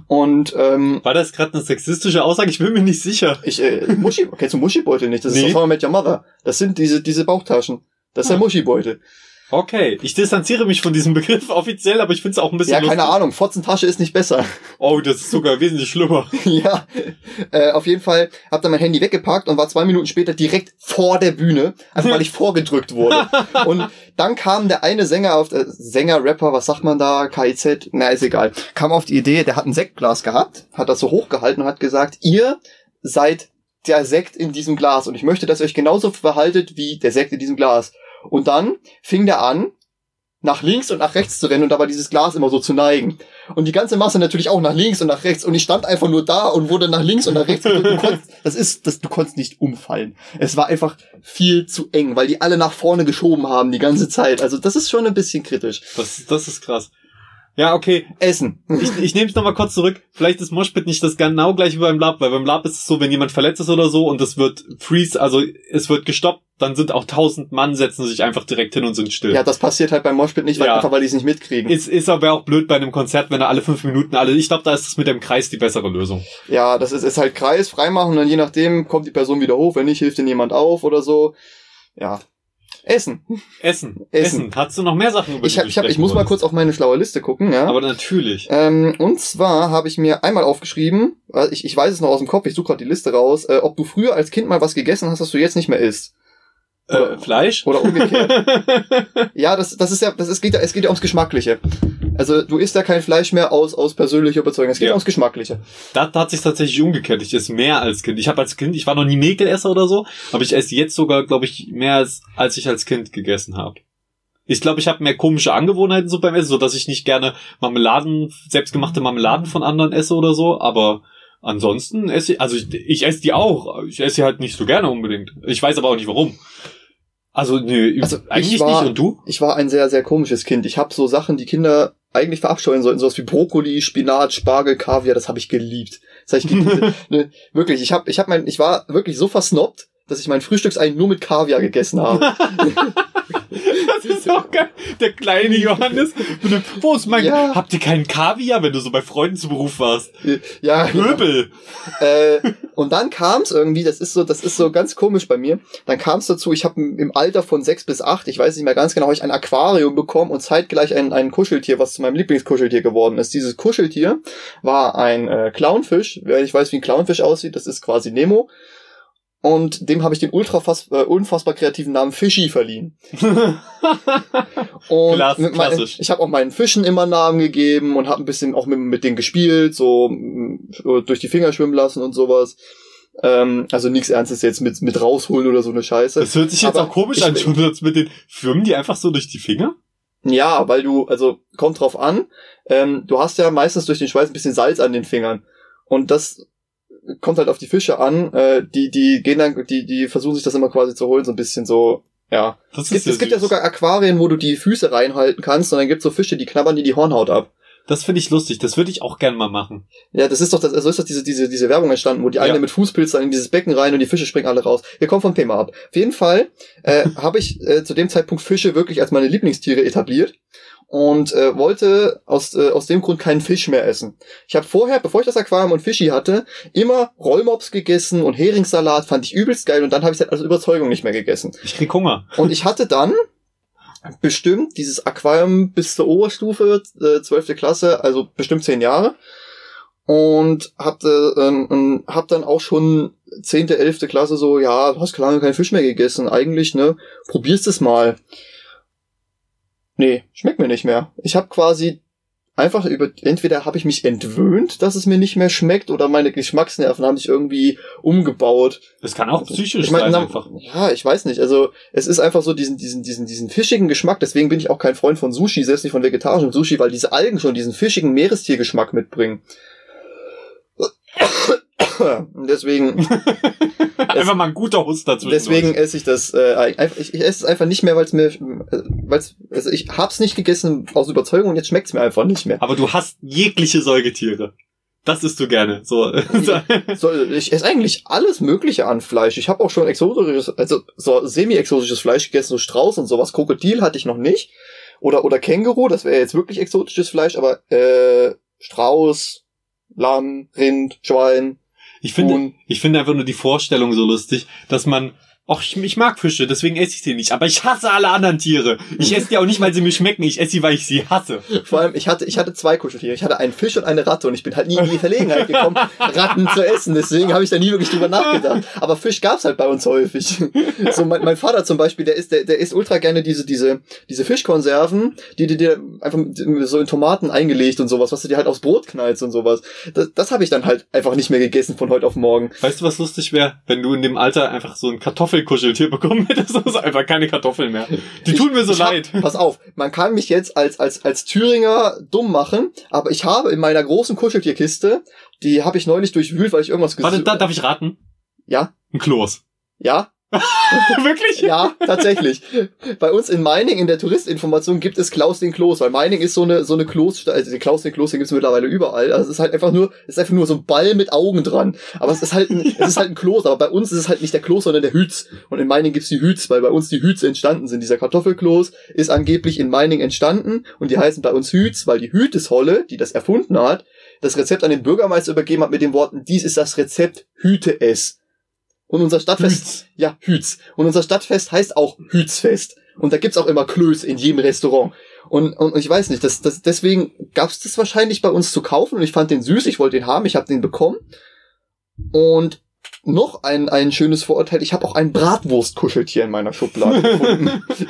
Und ähm, War das gerade eine sexistische Aussage? Ich bin mir nicht sicher. ich, äh, Muschi, kennst du Muschibeutel nicht? Das ist Nee. doch How I Met Your Mother. Das sind diese, diese Bauchtaschen. Das ist Ah. der Muschibeutel. Okay, ich distanziere mich von diesem Begriff offiziell, aber ich finde es auch ein bisschen Ja, keine lustig. Ahnung. Fotzentasche ist nicht besser. Oh, das ist sogar wesentlich schlimmer. ja, äh, auf jeden Fall hab dann mein Handy weggepackt und war zwei Minuten später direkt vor der Bühne, einfach weil ich vorgedrückt wurde. Und dann kam der eine Sänger auf, äh, Sänger, Rapper, was sagt man da, KIZ, na ist egal, kam auf die Idee, der hat ein Sektglas gehabt, hat das so hochgehalten und hat gesagt, ihr seid der Sekt in diesem Glas und ich möchte, dass ihr euch genauso verhaltet wie der Sekt in diesem Glas. Und dann fing der an, nach links und nach rechts zu rennen und dabei dieses Glas immer so zu neigen. Und die ganze Masse natürlich auch nach links und nach rechts. Und ich stand einfach nur da und wurde nach links und nach rechts gedrückt. Du konntest, das ist, das, du konntest nicht umfallen. Es war einfach viel zu eng, weil die alle nach vorne geschoben haben die ganze Zeit. Also das ist schon ein bisschen kritisch. Das, das ist krass. Ja, okay. Essen. Ich, ich nehme es nochmal kurz zurück. Vielleicht ist Moshpit nicht das genau gleiche wie beim Lab, weil beim Lab ist es so, wenn jemand verletzt ist oder so und es wird freeze, also es wird gestoppt, dann sind auch tausend Mann, setzen sich einfach direkt hin und sind still. Ja, das passiert halt beim Moshpit nicht, weil Ja. einfach weil die es nicht mitkriegen. Ist, ist aber auch blöd bei einem Konzert, wenn er alle fünf Minuten alle. Ich glaube, da ist es mit dem Kreis die bessere Lösung. Ja, das ist, ist halt Kreis, freimachen und dann je nachdem kommt die Person wieder hoch, wenn nicht, hilft ihnen jemand auf oder so. Ja. Essen. Essen. Essen. Essen. Hast du noch mehr Sachen über Ich, ich, hab, ich muss mal kurz auf meine schlaue Liste gucken, ja. Aber natürlich. Ähm, und zwar habe ich mir einmal aufgeschrieben, äh, ich, ich weiß es noch aus dem Kopf, ich suche gerade die Liste raus, äh, ob du früher als Kind mal was gegessen hast, das du jetzt nicht mehr isst. Äh, Fleisch? Oder umgekehrt. ja, das, das ist ja, das ist, geht, ja- es geht ja ums Geschmackliche. Also du isst ja kein Fleisch mehr aus, aus persönlicher Überzeugung. Es geht Ja. ums Geschmackliche. Da hat sich tatsächlich umgekehrt. Ich esse mehr als Kind. Ich habe als Kind, ich war noch nie Nägelesser oder so, aber ich esse jetzt sogar, glaube ich, mehr als, als ich als Kind gegessen habe. Ich glaube, ich habe mehr komische Angewohnheiten so beim Essen, so dass ich nicht gerne Marmeladen, selbstgemachte Marmeladen von anderen esse oder so, aber ansonsten esse ich, also ich, ich esse die auch. Ich esse sie halt nicht so gerne unbedingt. Ich weiß aber auch nicht warum. Also, nö, Also, ich eigentlich war- nicht. Und du? Ich war ein sehr, sehr komisches Kind. Ich habe so Sachen, die Kinder eigentlich verabscheuen sollten, sowas wie Brokkoli, Spinat, Spargel, Kaviar, das habe ich geliebt. Das hab ich geliebt. ne, wirklich, ich habe ich hab mein, ich war wirklich so versnobbt, dass ich mein Frühstücks eigentlich nur mit Kaviar gegessen habe. Das ist auch geil. Der kleine Johannes. Wo ist mein... Ja. Habt ihr keinen Kaviar, wenn du so bei Freunden zu Beruf warst? ja. Pöbel. äh, und dann kam es irgendwie, das ist so, das ist so ganz komisch bei mir. Dann kam es dazu, ich habe im Alter von sechs bis acht, ich weiß nicht mehr ganz genau, ich ein Aquarium bekommen und zeitgleich ein, ein Kuscheltier, was zu meinem Lieblingskuscheltier geworden ist. Dieses Kuscheltier war ein äh, Clownfisch. Wer nicht weiß, wie ein Clownfisch aussieht, das ist quasi Nemo. Und dem habe ich den ultra äh, unfassbar kreativen Namen Fischi verliehen. Und Klass- mit mein, klassisch. ich habe auch meinen Fischen immer Namen gegeben und habe ein bisschen auch mit, mit denen gespielt, so so durch die Finger schwimmen lassen und sowas. Ähm, also nichts Ernstes jetzt mit, mit rausholen oder so eine Scheiße. Das hört sich jetzt Aber auch komisch ich- an, schon jetzt mit den Firmen, die einfach so durch die Finger? Ja, weil du, also kommt drauf an, ähm, du hast ja meistens durch den Schweiß ein bisschen Salz an den Fingern. Und das kommt halt auf die Fische an. Äh, die, die gehen dann, die, die versuchen sich das immer quasi zu holen, so ein bisschen so, ja. Das Es gibt, es gibt ja sogar Aquarien, wo du die Füße reinhalten kannst und dann gibt's so Fische, die knabbern dir die Hornhaut ab. Das finde ich lustig. Das würde ich auch gern mal machen. Ja, das ist doch, das, also ist doch diese, diese, diese Werbung entstanden, wo die eine Ja. mit Fußpilz dann in dieses Becken rein und die Fische springen alle raus. Wir kommen vom Thema ab. Auf jeden Fall äh, habe ich äh, zu dem Zeitpunkt Fische wirklich als meine Lieblingstiere etabliert und äh, wollte aus, äh, aus dem Grund keinen Fisch mehr essen. Ich habe vorher, bevor ich das Aquarium und Fischi hatte, immer Rollmops gegessen und Heringssalat, fand ich übelst geil und dann habe ich halt aus Überzeugung nicht mehr gegessen. Ich krieg Hunger. Und ich hatte dann bestimmt dieses Aquarium bis zur Oberstufe, äh, 12. Klasse, also bestimmt zehn Jahre. Und hab, äh, hab dann auch schon 10., 11. Klasse so, ja, du hast lange keinen Fisch mehr gegessen. Eigentlich, ne, probierst es mal. Nee, schmeckt mir nicht mehr. Ich habe quasi einfach über, entweder habe ich mich entwöhnt, dass es mir nicht mehr schmeckt, oder meine Geschmacksnerven haben sich irgendwie umgebaut. Das kann auch psychisch Ich meine, sein einfach. Ja, ich weiß nicht. Also es ist einfach so diesen, diesen, diesen, diesen fischigen Geschmack. Deswegen bin ich auch kein Freund von Sushi, selbst nicht von vegetarischem Sushi, weil diese Algen schon diesen fischigen Meerestiergeschmack mitbringen. Deswegen, einfach mal ein guter Huster dazwischen. deswegen esse ich das. Äh, einfach, ich, ich esse es einfach nicht mehr, weil es mir, äh, weil's, also ich hab's nicht gegessen aus Überzeugung und jetzt schmeckt's mir einfach nicht mehr. Aber du hast jegliche Säugetiere. Das isst du gerne. So. So, ich esse eigentlich alles Mögliche an Fleisch. Ich habe auch schon exotisches, also so semi-exotisches Fleisch gegessen, so Strauß und sowas. Krokodil hatte ich noch nicht. Oder, oder Känguru, das wäre jetzt wirklich exotisches Fleisch, aber äh, Strauß, Lamm, Rind, Schwein, Ich finde, ich finde einfach nur die Vorstellung so lustig, dass man, ach, ich, ich mag Fische, deswegen esse ich sie nicht, aber ich hasse alle anderen Tiere. Ich esse die auch nicht, weil sie mir schmecken, ich esse sie, weil ich sie hasse. Vor allem, ich hatte, ich hatte zwei Kuscheltiere. Ich hatte einen Fisch und eine Ratte und ich bin halt nie in die Verlegenheit gekommen, Ratten zu essen. Deswegen habe ich da nie wirklich drüber nachgedacht. Aber Fisch gab's halt bei uns häufig. So mein, mein Vater zum Beispiel, der isst, der, der isst ultra gerne diese, diese, diese Fischkonserven, die die dir einfach so in Tomaten eingelegt und sowas, was du dir halt aufs Brot knallst und sowas. Das, das habe ich dann halt einfach nicht mehr gegessen von heute auf morgen. Weißt du, was lustig wäre, wenn du in dem Alter einfach so ein Kartoffelkuscheltier bekommen hättest? Das ist einfach keine Kartoffeln mehr. Die tun mir so ich hab- leid. Pass auf, man kann mich jetzt als, als, als Thüringer dumm machen, aber ich habe in meiner großen Kuscheltierkiste, die habe ich neulich durchwühlt, weil ich irgendwas Warte, gesucht da darf ich raten? Ja, Ein Kloß. ja, Wirklich? Ja, tatsächlich. Bei uns in Meining in der Touristinformation gibt es Klaus den Kloß, weil Meining ist so eine so eine Kloß, also den Klaus den Kloß, den gibt's mittlerweile überall. Also es ist halt einfach nur, es ist einfach nur so ein Ball mit Augen dran. Aber es ist halt ein, es ist halt ein Kloß, aber bei uns ist es halt nicht der Kloß, sondern der Hütz. Und in Meining gibt's die Hütz, weil bei uns die Hütz entstanden sind. Dieser Kartoffelkloß ist angeblich in Meining entstanden und die heißen bei uns Hütz, weil die Hütesholle, die das erfunden hat, das Rezept an den Bürgermeister übergeben hat mit den Worten, dies ist das Rezept, hüte es. Und unser Stadtfest, Hütz. ja, Hütz. Und unser Stadtfest heißt auch Hützfest. Und da gibt's auch immer Klöß in jedem Restaurant. Und, und ich weiß nicht, das, das, deswegen gab's das wahrscheinlich bei uns zu kaufen und ich fand den süß, ich wollte den haben, ich habe den bekommen. Und noch ein, ein schönes Vorurteil, ich habe auch ein Bratwurstkuscheltier in meiner Schublade gefunden.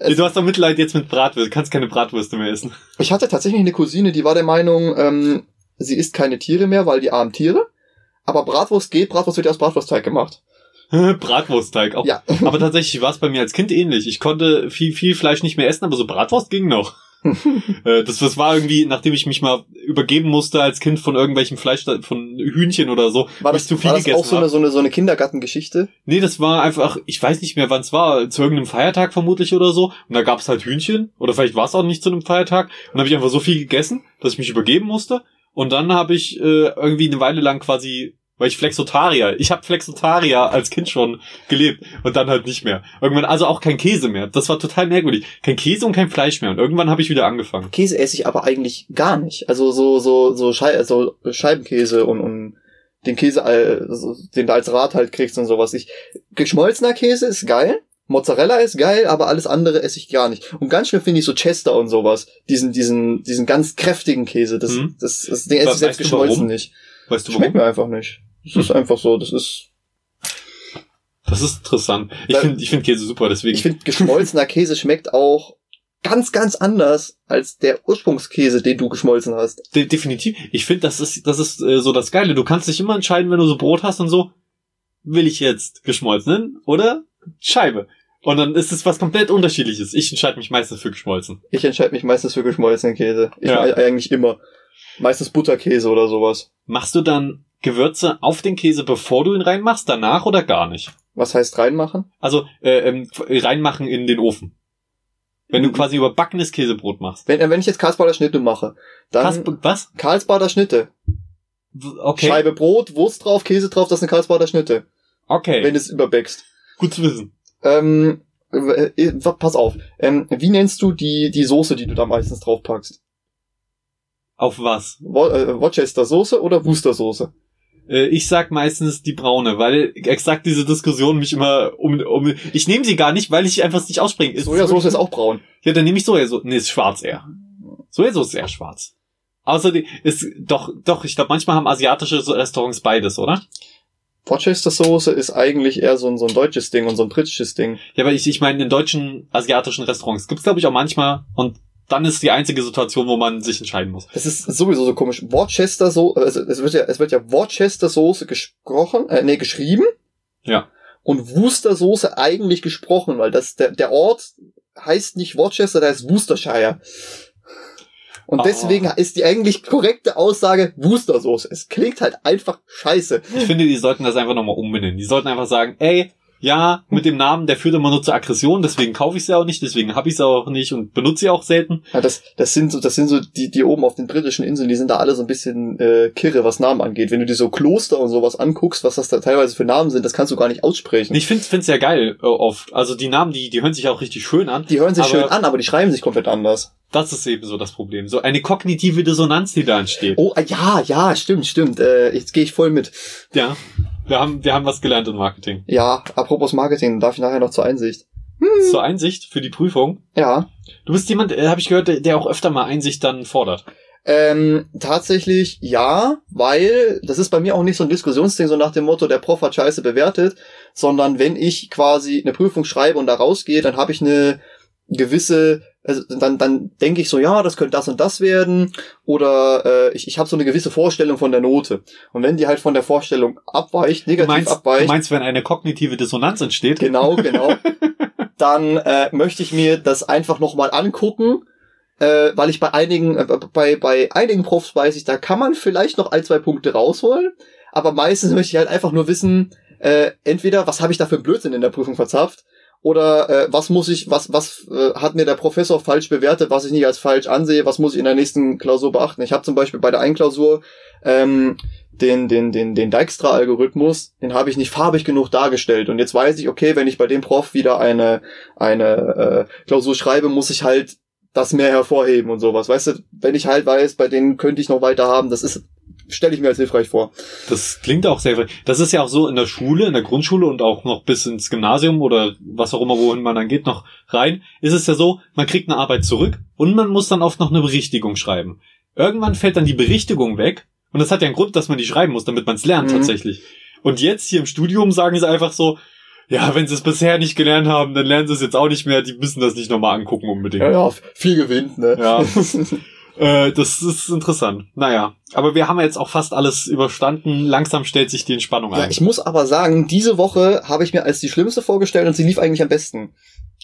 Du hast doch Mitleid jetzt mit Bratwürste. Du kannst keine Bratwürste mehr essen. Ich hatte tatsächlich eine Cousine, die war der Meinung, ähm, sie isst keine Tiere mehr, weil die armen Tiere. Aber Bratwurst geht, Bratwurst wird ja aus Bratwurstteig gemacht. Bratwurstteig auch. Ja. Aber tatsächlich war es bei mir als Kind ähnlich. Ich konnte viel, viel Fleisch nicht mehr essen, aber so Bratwurst ging noch. Äh, das, das war irgendwie, nachdem ich mich mal übergeben musste als Kind von irgendwelchem Fleisch, von Hühnchen oder so, War das, ich zu viel war das gegessen auch so eine, so eine, so eine Kindergartengeschichte? Nee, das war einfach, ich weiß nicht mehr, wann es war, zu irgendeinem Feiertag vermutlich oder so. Und da gab es halt Hühnchen. Oder vielleicht war es auch nicht zu einem Feiertag. Und dann habe ich einfach so viel gegessen, dass ich mich übergeben musste. Und dann habe ich äh, irgendwie eine Weile lang quasi, weil ich Flexotarier, ich habe Flexotarier als Kind schon gelebt und dann halt nicht mehr. Irgendwann also auch kein Käse mehr. Das war total merkwürdig. Kein Käse und kein Fleisch mehr. Und irgendwann habe ich wieder angefangen. Käse esse ich aber eigentlich gar nicht. Also so, so, so, Schei so Scheibenkäse und, und den Käse, äh, den du als Rad halt kriegst und sowas. Ich, geschmolzener Käse ist geil. Mozzarella ist geil, aber alles andere esse ich gar nicht. Und ganz schlimm finde ich so Chester und sowas. Diesen, diesen, diesen ganz kräftigen Käse. Das, Mhm. das, das, den esse ich selbst geschmolzen warum? nicht. Weißt du Schmeckt warum? mir einfach nicht. Das ist einfach so, das ist, Das ist interessant. Ich finde ich find Käse super, deswegen. ich finde geschmolzener Käse schmeckt auch ganz, ganz anders als der Ursprungskäse, den du geschmolzen hast. De definitiv. Ich finde, das ist, das ist äh, so das Geile. Du kannst dich immer entscheiden, wenn du so Brot hast und so, will ich jetzt geschmolzenen oder Scheibe? Und dann ist es was komplett unterschiedliches. Ich entscheide mich meistens für geschmolzen. Ich entscheide mich meistens für geschmolzenen Käse. Ich Ja. eigentlich immer. Meistens Butterkäse oder sowas. Machst du dann Gewürze auf den Käse, bevor du ihn reinmachst, danach oder gar nicht? Was heißt reinmachen? Also äh, ähm, reinmachen in den Ofen. Wenn du quasi überbackenes Käsebrot machst. Wenn, äh, wenn ich jetzt Karlsbader Schnitte mache, dann Kasp- was? Karlsbader Schnitte. Okay. Scheibe Brot, Wurst drauf, Käse drauf, das eine Karlsbader Schnitte. Okay. Wenn du es überbackst. Gut zu wissen. Ähm, äh, äh, pass auf. Ähm, wie nennst du die, die Soße, die du da meistens drauf packst? Auf was? Wo, äh, Worcester Soße oder Worcester Soße? Äh, ich sag meistens die braune, weil exakt diese Diskussion mich immer um, um ich nehme sie gar nicht, weil ich einfach nicht ausspreche. Ist Sojasauce ist auch braun. Ja, dann nehme ich Sojasauce. Nee, ist schwarz eher. Sojasauce ist eher schwarz. Außerdem ist doch doch, ich glaube manchmal haben asiatische Restaurants beides, oder? Worcester Soße ist eigentlich eher so ein, so ein deutsches Ding und so ein britisches Ding. Ja, aber ich ich meine in deutschen asiatischen Restaurants gibt's glaube ich auch manchmal und dann ist die einzige Situation, wo man sich entscheiden muss. Das ist sowieso so komisch. Worcester Soße, also es wird ja, es wird ja Worcester Soße gesprochen, äh, nee, geschrieben. Ja. Und Worcester Soße eigentlich gesprochen, weil das, der, der Ort heißt nicht Worcester, der heißt Worcestershire. Und Ah. deswegen ist die eigentlich korrekte Aussage Worcester Soße. Es klingt halt einfach scheiße. Ich finde, die sollten das einfach nochmal umbenennen. Die sollten einfach sagen, ey, ja, mit dem Namen, der führt immer nur zur Aggression, deswegen kaufe ich sie auch nicht, deswegen habe ich sie auch nicht und benutze sie auch selten. Ja, das, das sind so, das sind so die, die oben auf den britischen Inseln, die sind da alle so ein bisschen äh, kirre, was Namen angeht. Wenn du dir so Kloster und sowas anguckst, was das da teilweise für Namen sind, das kannst du gar nicht aussprechen. Ich finde es ja geil äh, oft. Also die Namen, die, die hören sich auch richtig schön an. Die hören sich schön an, aber die schreiben sich komplett anders. Das ist eben so das Problem. So eine kognitive Dissonanz, die da entsteht. Oh, ja, ja, stimmt, stimmt. Äh, jetzt gehe ich voll mit. Ja. Wir haben, wir haben was gelernt im Marketing. Ja, apropos Marketing, darf ich nachher noch zur Einsicht. Zur Einsicht für die Prüfung. Ja. Du bist jemand, äh, habe ich gehört, der, der auch öfter mal Einsicht dann fordert. Ähm, tatsächlich ja, weil das ist bei mir auch nicht so ein Diskussionsding, so nach dem Motto, der Prof hat scheiße bewertet, sondern wenn ich quasi eine Prüfung schreibe und da rausgehe, dann habe ich eine gewisse, also dann, dann denke ich so, ja, das könnte das und das werden, oder äh, ich, ich habe so eine gewisse Vorstellung von der Note. Und wenn die halt von der Vorstellung abweicht, Du negativ meinst, du abweicht, meinst, wenn eine kognitive Dissonanz entsteht? Genau, genau. Dann äh, möchte ich mir das einfach nochmal angucken, äh, weil ich bei einigen, äh, bei, bei einigen Profs weiß ich, da kann man vielleicht noch ein, zwei Punkte rausholen, aber meistens möchte ich halt einfach nur wissen, äh, entweder, was habe ich da für einen Blödsinn in der Prüfung verzapft, oder äh, was muss ich, was, was äh, hat mir der Professor falsch bewertet, was ich nicht als falsch ansehe, was muss ich in der nächsten Klausur beachten. Ich habe zum Beispiel bei der einen Klausur ähm, den, den, den, den Dijkstra-Algorithmus, den habe ich nicht farbig genug dargestellt. Und jetzt weiß ich, okay, wenn ich bei dem Prof wieder eine, eine äh, Klausur schreibe, muss ich halt das mehr hervorheben und sowas. Weißt du, wenn ich halt weiß, bei denen könnte ich noch weiter haben, das ist stelle ich mir als hilfreich vor. Das klingt auch sehr, das ist ja auch so in der Schule, in der Grundschule und auch noch bis ins Gymnasium oder was auch immer, wohin man dann geht, noch rein, ist es ja so, man kriegt eine Arbeit zurück und man muss dann oft noch eine Berichtigung schreiben. Irgendwann fällt dann die Berichtigung weg und das hat ja einen Grund, dass man die schreiben muss, damit man es lernt Mhm. tatsächlich. Und jetzt hier im Studium sagen sie einfach so, ja, wenn sie es bisher nicht gelernt haben, dann lernen sie es jetzt auch nicht mehr, die müssen das nicht nochmal angucken unbedingt. Ja, ja, viel gewinnt, ne? Ja. Äh, das ist interessant. Naja, aber wir haben jetzt auch fast alles überstanden. Langsam stellt sich die Entspannung Ja, ein. ich muss aber sagen, diese Woche habe ich mir als die schlimmste vorgestellt und sie lief eigentlich am besten.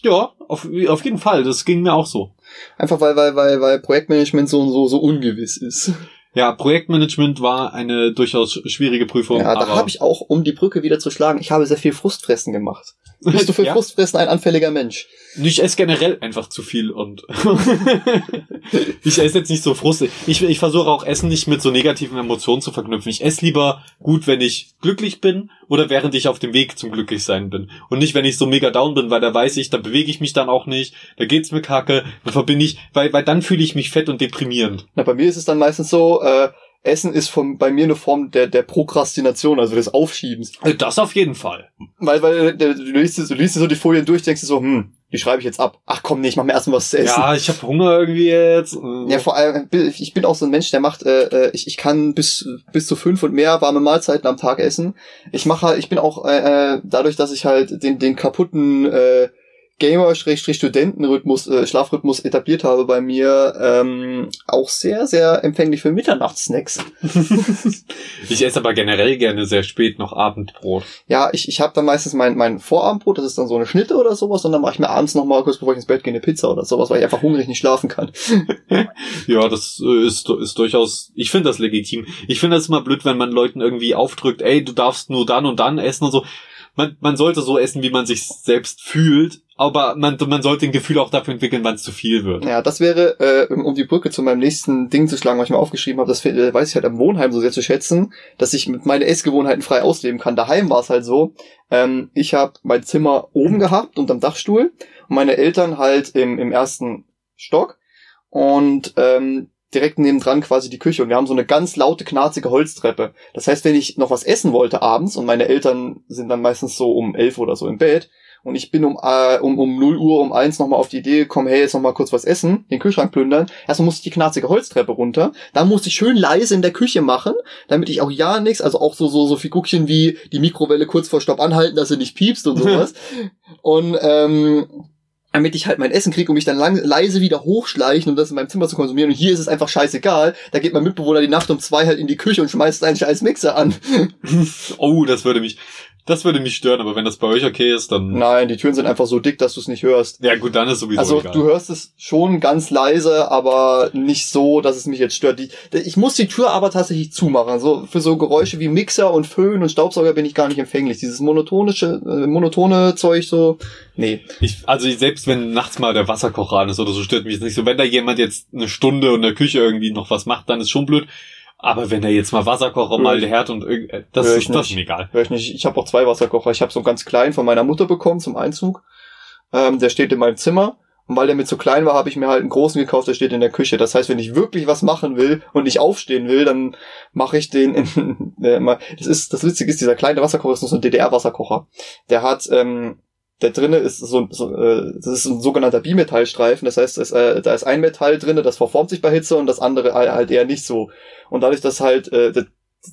ja, auf, auf jeden Fall. Das ging mir auch so. Einfach weil, weil, weil, weil Projektmanagement so so, so ungewiss ist. Ja, Projektmanagement war eine durchaus schwierige Prüfung. Ja, da habe ich auch, um die Brücke wieder zu schlagen, ich habe sehr viel Frustfressen gemacht. Bist du für ja, Frustfressen ein anfälliger Mensch? ich esse generell einfach zu viel und ich esse jetzt nicht so frustig. Ich, ich versuche auch Essen nicht mit so negativen Emotionen zu verknüpfen. Ich esse lieber gut, wenn ich glücklich bin oder während ich auf dem Weg zum Glücklichsein bin. Und nicht, wenn ich so mega down bin, weil da weiß ich, da bewege ich mich dann auch nicht, da geht's mir kacke, dann verbinde ich, weil, weil dann fühle ich mich fett und deprimierend. Na, bei mir ist es dann meistens so, äh, Essen ist vom, bei mir eine Form der, der Prokrastination, also des Aufschiebens. Also Das auf jeden Fall. Weil, weil äh, du liest, du liest so die Folien durch, denkst du so, hm, die schreibe ich jetzt ab. Ach komm, nee, ich mach mir erstmal was zu essen. Ja, ich habe Hunger irgendwie jetzt. Ja, vor allem, ich bin auch so ein Mensch, der macht, äh, äh, ich, ich kann bis, bis zu fünf und mehr warme Mahlzeiten am Tag essen. Ich mache halt, ich bin auch, äh, äh, dadurch, dass ich halt den, den kaputten äh, Gamer-Studentenrhythmus, äh, Schlafrhythmus etabliert habe bei mir, ähm, auch sehr, sehr empfänglich für Mitternachtssnacks. ich esse aber generell gerne sehr spät noch Abendbrot. Ja, ich, ich habe dann meistens mein, mein Vorabendbrot, das ist dann so eine Schnitte oder sowas, und dann mache ich mir abends noch mal kurz bevor ich ins Bett gehe, eine Pizza oder sowas, weil ich einfach hungrig nicht schlafen kann. Ja, das äh, ist, ist durchaus, ich finde das legitim. Ich finde das immer blöd, wenn man Leuten irgendwie aufdrückt, ey, du darfst nur dann und dann essen und so. Man, man sollte so essen, wie man sich selbst fühlt, aber man, man sollte ein Gefühl auch dafür entwickeln, wann es zu viel wird. Ja, das wäre, äh, um die Brücke zu meinem nächsten Ding zu schlagen, was ich mir aufgeschrieben habe, das äh, weiß ich halt am Wohnheim so sehr zu schätzen, dass ich mit meine Essgewohnheiten frei ausleben kann. Daheim war es halt so, ähm, ich habe mein Zimmer oben gehabt, unterm Dachstuhl, und meine Eltern halt im, im ersten Stock und ähm, direkt nebendran quasi die Küche und wir haben so eine ganz laute, knarzige Holztreppe. Das heißt, wenn ich noch was essen wollte abends und meine Eltern sind dann meistens so um elf oder so im Bett und ich bin um, äh, um, um 0 Uhr, um eins nochmal auf die Idee gekommen, hey, jetzt nochmal kurz was essen, den Kühlschrank plündern. Erstmal musste ich die knarzige Holztreppe runter. Dann musste ich schön leise in der Küche machen, damit ich auch ja nichts, also auch so, so, so Figurchen wie die Mikrowelle kurz vor Stopp anhalten, dass sie nicht piepst und sowas. und, ähm, damit ich halt mein Essen kriege und mich dann lang, leise wieder hochschleichen, um das in meinem Zimmer zu konsumieren. Und hier ist es einfach scheißegal. Da geht mein Mitbewohner die Nacht um zwei halt in die Küche und schmeißt einen scheiß Mixer an. Oh, das würde mich, das würde mich stören, aber wenn das bei euch okay ist, dann. Nein, die Türen sind einfach so dick, dass du es nicht hörst. Ja gut, dann ist sowieso Also egal. du hörst es schon ganz leise, aber nicht so, dass es mich jetzt stört. Die, ich muss die Tür aber tatsächlich zumachen. So für so Geräusche wie Mixer und Föhn und Staubsauger bin ich gar nicht empfänglich. Dieses monotonische, äh, monotone Zeug so, nee. Ich, also selbst wenn nachts mal der Wasserkocher an ist oder so, stört mich jetzt nicht so. Wenn da jemand jetzt eine Stunde in der Küche irgendwie noch was macht, dann ist schon blöd. Aber wenn da jetzt mal Wasserkocher, mal der Herd und irgend- äh, das ist das mir egal. Hör ich nicht. Ich habe auch zwei Wasserkocher. Ich habe so einen ganz kleinen von meiner Mutter bekommen zum Einzug. Ähm, der steht in meinem Zimmer. Und weil der mir zu klein war, habe ich mir halt einen großen gekauft, der steht in der Küche. Das heißt, wenn ich wirklich was machen will und nicht aufstehen will, dann mache ich den in, äh, mal- das ist das Witzige ist, dieser kleine Wasserkocher ist noch so ein DDR-Wasserkocher. Der hat ähm, der drinne ist so, so äh, das ist ein sogenannter Bimetallstreifen, das heißt, es, äh, da ist ein Metall drinne, das verformt sich bei Hitze und das andere halt eher nicht so. Und dadurch, dass halt äh, das,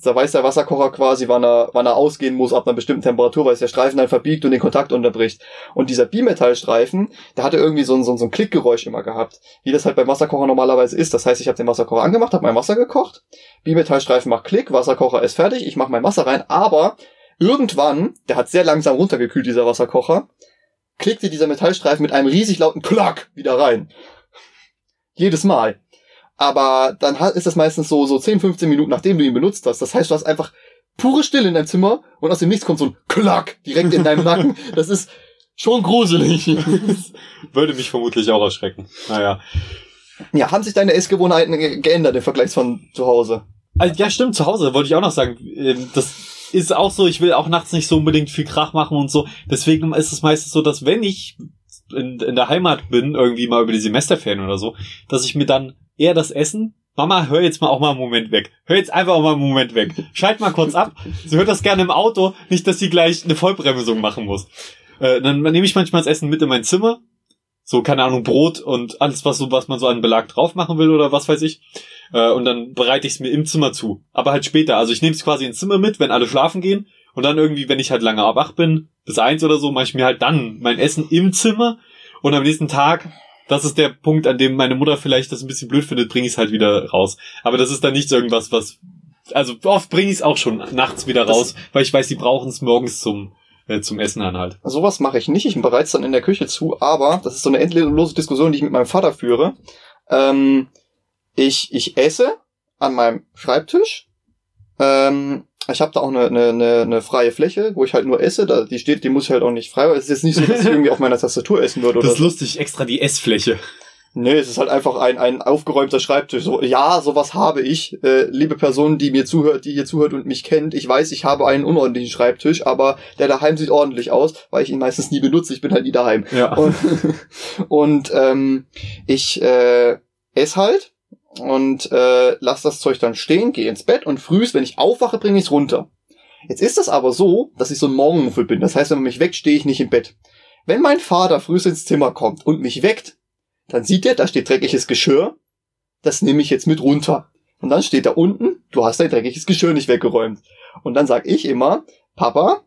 da weiß der Wasserkocher quasi, wann er, wann er ausgehen muss ab einer bestimmten Temperatur, weil es der Streifen dann verbiegt und den Kontakt unterbricht. Und dieser Bimetallstreifen, der hatte irgendwie so ein, so ein, so ein Klickgeräusch immer gehabt, wie das halt beim Wasserkocher normalerweise ist. Das heißt, ich habe den Wasserkocher angemacht, habe mein Wasser gekocht, Bimetallstreifen macht Klick, Wasserkocher ist fertig, ich mache mein Wasser rein, aber irgendwann, der hat sehr langsam runtergekühlt, dieser Wasserkocher, klickte dieser Metallstreifen mit einem riesig lauten Klack wieder rein. Jedes Mal. Aber dann ist das meistens so, so 10, 15 Minuten, nachdem du ihn benutzt hast. Das heißt, du hast einfach pure Stille in deinem Zimmer und aus dem Nichts kommt so ein Klack direkt in deinem Nacken. Das ist schon gruselig. Würde mich vermutlich auch erschrecken. Naja. ja, haben sich deine Essgewohnheiten ge- geändert im Vergleich von zu Hause? Also, ja, stimmt, zu Hause wollte ich auch noch sagen. ähm, Das ist auch so, ich will auch nachts nicht so unbedingt viel Krach machen und so. Deswegen ist es meistens so, dass wenn ich in, in der Heimat bin, irgendwie mal über die Semesterferien oder so, dass ich mir dann eher das Essen Mama, hör jetzt mal auch mal einen Moment weg. Hör jetzt einfach auch mal einen Moment weg. Schalt mal kurz ab. Sie hört das gerne im Auto, nicht, dass sie gleich eine Vollbremsung machen muss. Äh, dann nehme ich manchmal das Essen mit in mein Zimmer. So, keine Ahnung, Brot und alles, was, so, was man so an Belag drauf machen will oder was weiß ich. Äh, und dann bereite ich es mir im Zimmer zu. Aber halt später. Also ich nehme es quasi ins Zimmer mit, wenn alle schlafen gehen. Und dann irgendwie, wenn ich halt lange wach bin, bis eins oder so, mache ich mir halt dann mein Essen im Zimmer. Und am nächsten Tag, das ist der Punkt, an dem meine Mutter vielleicht das ein bisschen blöd findet, bringe ich es halt wieder raus. Aber das ist dann nicht irgendwas, was... Also oft bringe ich es auch schon nachts wieder Das- raus, weil ich weiß, die brauchen es morgens zum, äh, zum Essen dann halt. Sowas mache ich nicht. Ich bereite es dann in der Küche zu, aber das ist so eine endlose Diskussion, die ich mit meinem Vater führe. Ähm, ich, ich esse an meinem Schreibtisch. Ähm, ich habe da auch eine, eine, eine, freie Fläche, wo ich halt nur esse. Da, die steht, die muss ich halt auch nicht frei. Es ist jetzt nicht so, dass ich irgendwie auf meiner Tastatur essen würde oder Das ist so. lustig, extra die Essfläche. Nee, es ist halt einfach ein, ein aufgeräumter Schreibtisch. So, ja, sowas habe ich. Äh, liebe Person, die mir zuhört, die hier zuhört und mich kennt, ich weiß, ich habe einen unordentlichen Schreibtisch, aber der daheim sieht ordentlich aus, weil ich ihn meistens nie benutze. Ich bin halt nie daheim. Ja. Und, und ähm, ich äh, esse halt und äh, lass das Zeug dann stehen, gehe ins Bett und frühs, wenn ich aufwache, bringe ich es runter. Jetzt ist das aber so, dass ich so ein Morgenmuffel bin. Das heißt, wenn man mich weckt, stehe ich nicht im Bett. Wenn mein Vater frühs ins Zimmer kommt und mich weckt, dann sieht er, da steht dreckiges Geschirr. Das nehme ich jetzt mit runter. Und dann steht da unten, du hast dein dreckiges Geschirr nicht weggeräumt. Und dann sag ich immer, Papa,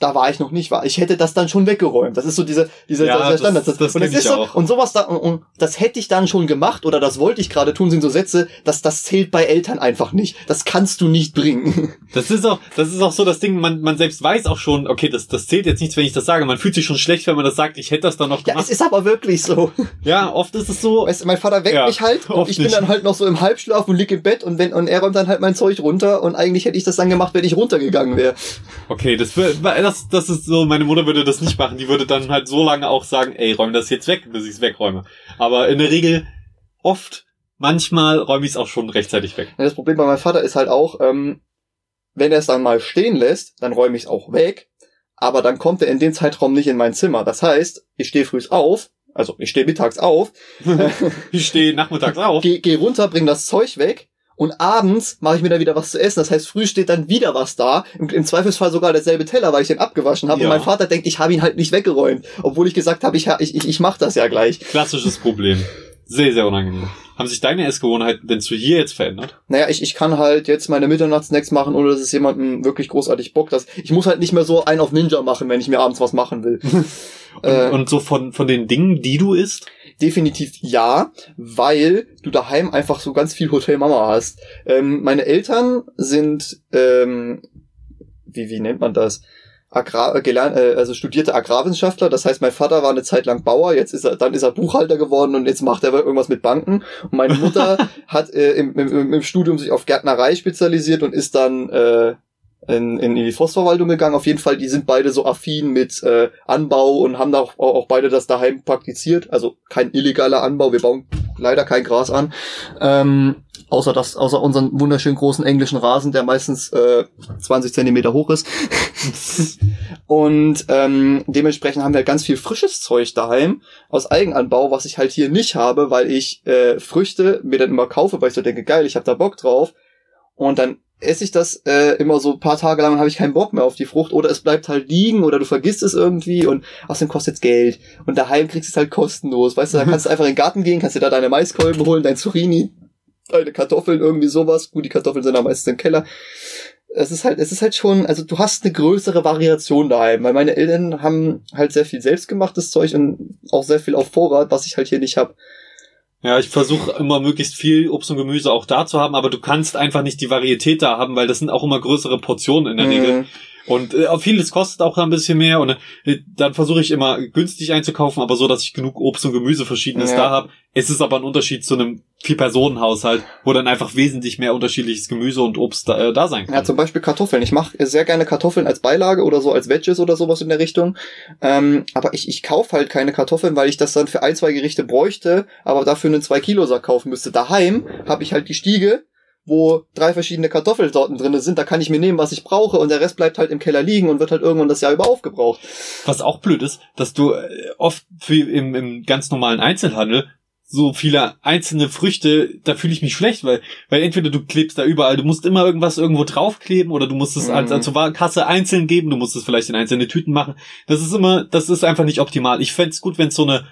da war ich noch nicht wahr. Ich hätte das dann schon weggeräumt. Das ist so diese, diese Ja, dieser das- Standard. das und kenn es ich ist so, auch. und sowas da, und, und das hätte ich dann schon gemacht oder das wollte ich gerade tun, sind so Sätze, dass das zählt bei Eltern einfach nicht. Das kannst du nicht bringen. Das ist auch, das ist auch so das Ding, man, man selbst weiß auch schon, okay, das, das zählt jetzt nichts, wenn ich das sage. Man fühlt sich schon schlecht, wenn man das sagt, ich hätte das dann noch Ja, gemacht. es ist aber wirklich so. Ja, oft ist es so. Weißt mein Vater weckt Ja, mich halt und ich bin nicht. dann halt noch so im Halbschlaf und lieg im Bett und wenn und er räumt dann halt mein Zeug runter und eigentlich hätte ich das dann gemacht, wenn ich runtergegangen wäre. Okay, das, wär- das, das ist so, meine Mutter würde das nicht machen. Die würde dann halt so lange auch sagen, ey, räum das jetzt weg, bis ich es wegräume. Aber in der Regel, oft, manchmal räume ich es auch schon rechtzeitig weg. Das Problem bei meinem Vater ist halt auch, ähm, wenn er es dann mal stehen lässt, dann räume ich es auch weg, aber dann kommt er in dem Zeitraum nicht in mein Zimmer. Das heißt, ich stehe frühs auf, also ich stehe mittags auf, Ich stehe nachmittags auf. gehe geh runter, bring das Zeug weg und abends mache ich mir dann wieder was zu essen. Das heißt, früh steht dann wieder was da. Im, im Zweifelsfall sogar derselbe Teller, weil ich den abgewaschen habe. Ja. Und mein Vater denkt, ich habe ihn halt nicht weggeräumt, obwohl ich gesagt habe, ich, ich, ich, ich mache das ja gleich. Klassisches Problem. Sehr, sehr unangenehm. Haben sich deine Essgewohnheiten denn zu hier jetzt verändert? Naja, ich, ich kann halt jetzt meine Mitternachtssnacks machen, ohne dass es jemandem wirklich großartig Bock dass Ich muss halt nicht mehr so einen auf Ninja machen, wenn ich mir abends was machen will. Und, Äh, und so von, von den Dingen, die du isst? Definitiv ja, weil du daheim einfach so ganz viel Hotel Mama hast. Ähm, meine Eltern sind, ähm, wie, wie nennt man das? Agrar, äh, gelernt, äh, also studierte Agrarwissenschaftler. Das heißt, mein Vater war eine Zeit lang Bauer, jetzt ist er, dann ist er Buchhalter geworden und jetzt macht er irgendwas mit Banken. Und meine Mutter hat äh, im, im, im Studium sich auf Gärtnerei spezialisiert und ist dann äh, in, in die Forstverwaltung gegangen. Auf jeden Fall, die sind beide so affin mit äh, Anbau und haben da auch, auch beide das daheim praktiziert. Also kein illegaler Anbau. Wir bauen leider kein Gras an. Ähm, außer das, außer unseren wunderschönen großen englischen Rasen, der meistens äh, 20 Zentimeter hoch ist. und ähm, dementsprechend haben wir ganz viel frisches Zeug daheim aus Eigenanbau, was ich halt hier nicht habe, weil ich äh, Früchte mir dann immer kaufe, weil ich so denke, geil, ich habe da Bock drauf. Und dann esse ich das äh, immer so ein paar Tage lang und habe ich keinen Bock mehr auf die Frucht oder es bleibt halt liegen oder du vergisst es irgendwie und außerdem kostet es Geld und daheim kriegst du es halt kostenlos, weißt du, da kannst du einfach in den Garten gehen, kannst dir da deine Maiskolben holen, dein Zucchini, deine Kartoffeln, irgendwie sowas, gut, die Kartoffeln sind am meisten im Keller. Es ist halt, es ist halt schon, also du hast eine größere Variation daheim, weil meine Eltern haben halt sehr viel selbstgemachtes Zeug und auch sehr viel auf Vorrat, was ich halt hier nicht hab. Ja, ich versuche immer möglichst viel Obst und Gemüse auch da zu haben, aber du kannst einfach nicht die Varietät da haben, weil das sind auch immer größere Portionen in der Regel. Und äh, vieles kostet auch ein bisschen mehr und äh, dann versuche ich immer günstig einzukaufen, aber so, dass ich genug Obst und Gemüse verschiedenes Ja. da habe. Es ist aber ein Unterschied zu einem Vier-Personen-Haushalt, wo dann einfach wesentlich mehr unterschiedliches Gemüse und Obst da, äh, da sein kann. Ja, zum Beispiel Kartoffeln. Ich mache sehr gerne Kartoffeln als Beilage oder so als Veggies oder sowas in der Richtung. Ähm, aber ich, ich kaufe halt keine Kartoffeln, weil ich das dann für ein, zwei Gerichte bräuchte, aber dafür einen 2-Kilo-Sack kaufen müsste. Daheim habe ich halt die Stiege, wo drei verschiedene Kartoffelsorten drinne sind. Da kann ich mir nehmen, was ich brauche und der Rest bleibt halt im Keller liegen und wird halt irgendwann das Jahr über aufgebraucht. Was auch blöd ist, dass du äh, oft im, im ganz normalen Einzelhandel so viele einzelne Früchte, da fühle ich mich schlecht, weil, weil entweder du klebst da überall, du musst immer irgendwas irgendwo draufkleben oder du musst es Mhm. als, als zur Kasse einzeln geben, du musst es vielleicht in einzelne Tüten machen. Das ist immer, das ist einfach nicht optimal. Ich fänd's gut, wenn es so eine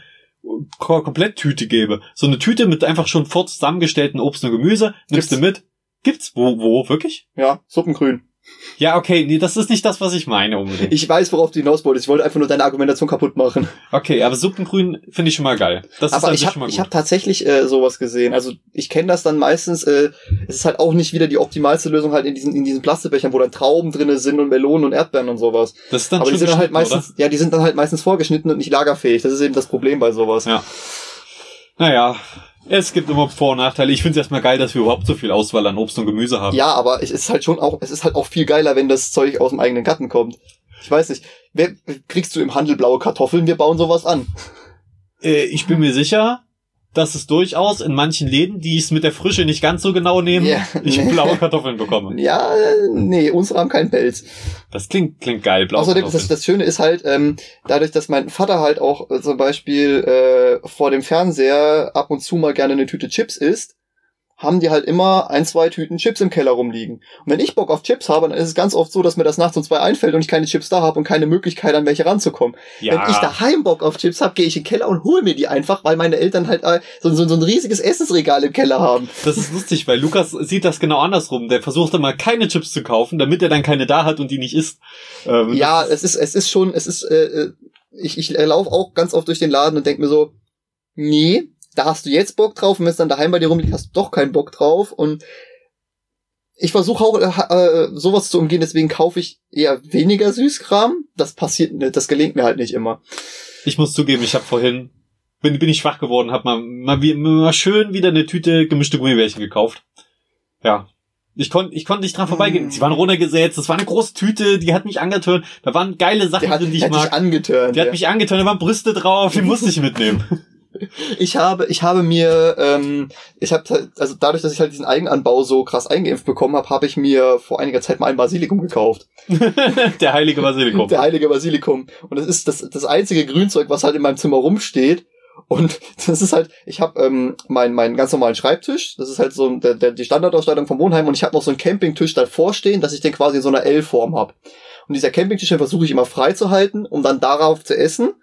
Ko- Kompletttüte gäbe. So eine Tüte mit einfach schon vor zusammengestellten Obst und Gemüse, nimmst Gibt's. du mit. Gibt's? Wo, wo, wirklich? Ja, Suppengrün. Ja, okay, nee, das ist nicht das, was ich meine unbedingt. Ich weiß, worauf du hinaus wolltest. Ich wollte einfach nur deine Argumentation kaputt machen. Okay, aber Suppengrün finde ich schon mal geil. Das ist Aber an ich habe mal ich gut. hab tatsächlich äh, sowas gesehen. Also ich kenne das dann meistens. Äh, es ist halt auch nicht wieder die optimalste Lösung halt in diesen in diesen Plastikbechern, wo dann Trauben drinne sind und Melonen und Erdbeeren und sowas. Das ist dann Aber die sind dann halt meistens, ja, die sind dann halt meistens vorgeschnitten und nicht lagerfähig. Das ist eben das Problem bei sowas. Ja. Naja, es gibt immer Vor- und Nachteile. Ich finde es erstmal geil, dass wir überhaupt so viel Auswahl an Obst und Gemüse haben. Ja, aber es ist halt schon auch, es ist halt auch viel geiler, wenn das Zeug aus dem eigenen Garten kommt. Ich weiß nicht, wer, kriegst du im Handel blaue Kartoffeln? Wir bauen sowas an. Äh, ich bin mir sicher, dass es durchaus in manchen Läden, die es mit der Frische nicht ganz so genau nehmen, Ja, ich nee. blaue Kartoffeln bekomme. Ja, nee, unsere haben keinen Pelz. Das klingt, klingt geil, blaue Außerdem, das, das Schöne ist halt, ähm, dadurch, dass mein Vater halt auch äh, zum Beispiel äh, vor dem Fernseher ab und zu mal gerne eine Tüte Chips isst, haben die halt immer ein, zwei Tüten Chips im Keller rumliegen. Und wenn ich Bock auf Chips habe, dann ist es ganz oft so, dass mir das nachts um zwei einfällt und ich keine Chips da habe und keine Möglichkeit, an welche ranzukommen. ja, Wenn ich daheim Bock auf Chips habe, gehe ich in den Keller und hole mir die einfach, weil meine Eltern halt äh, so, so, so ein riesiges Essensregal im Keller haben. das ist lustig, weil Lukas sieht das genau andersrum. Der versucht immer keine Chips zu kaufen, damit er dann keine da hat und die nicht isst. Ähm, Ja, es ist, es ist schon, es ist, äh, äh, ich, ich laufe auch ganz oft durch den Laden und denk mir so, nee, da hast du jetzt Bock drauf und wenn es dann daheim bei dir rumliegt, hast du doch keinen Bock drauf und ich versuche auch äh, äh, sowas zu umgehen, deswegen kaufe ich eher weniger Süßkram. Das passiert, das gelingt mir halt nicht immer. Ich muss zugeben, ich habe vorhin bin, bin ich schwach geworden, habe mal, mal, mal schön wieder eine Tüte gemischte Gummibärchen gekauft. Ja. Ich konnte ich konnte nicht dran vorbeigehen. Mm. Sie waren runtergesetzt. Das war eine große Tüte, die hat mich angetönt. Da waren geile Sachen Der hat, drin, die ich hat dich mag. angeturnt. Die hat ja. mich angetönt, da waren Brüste drauf, die musste ich mitnehmen. Ich habe, ich habe mir, ähm, ich habe also dadurch, dass ich halt diesen Eigenanbau so krass eingeimpft bekommen habe, habe ich mir vor einiger Zeit mal ein Basilikum gekauft. Der heilige Basilikum. Der heilige Basilikum. Und das ist das, das einzige Grünzeug, was halt in meinem Zimmer rumsteht. Und das ist halt, ich habe ähm, meinen meinen ganz normalen Schreibtisch, das ist halt so der, der, die Standardausstattung vom Wohnheim und ich habe noch so einen Campingtisch davor stehen, dass ich den quasi in so einer L-Form habe. Und dieser Campingtisch, den versuche ich immer frei zu halten, um dann darauf zu essen.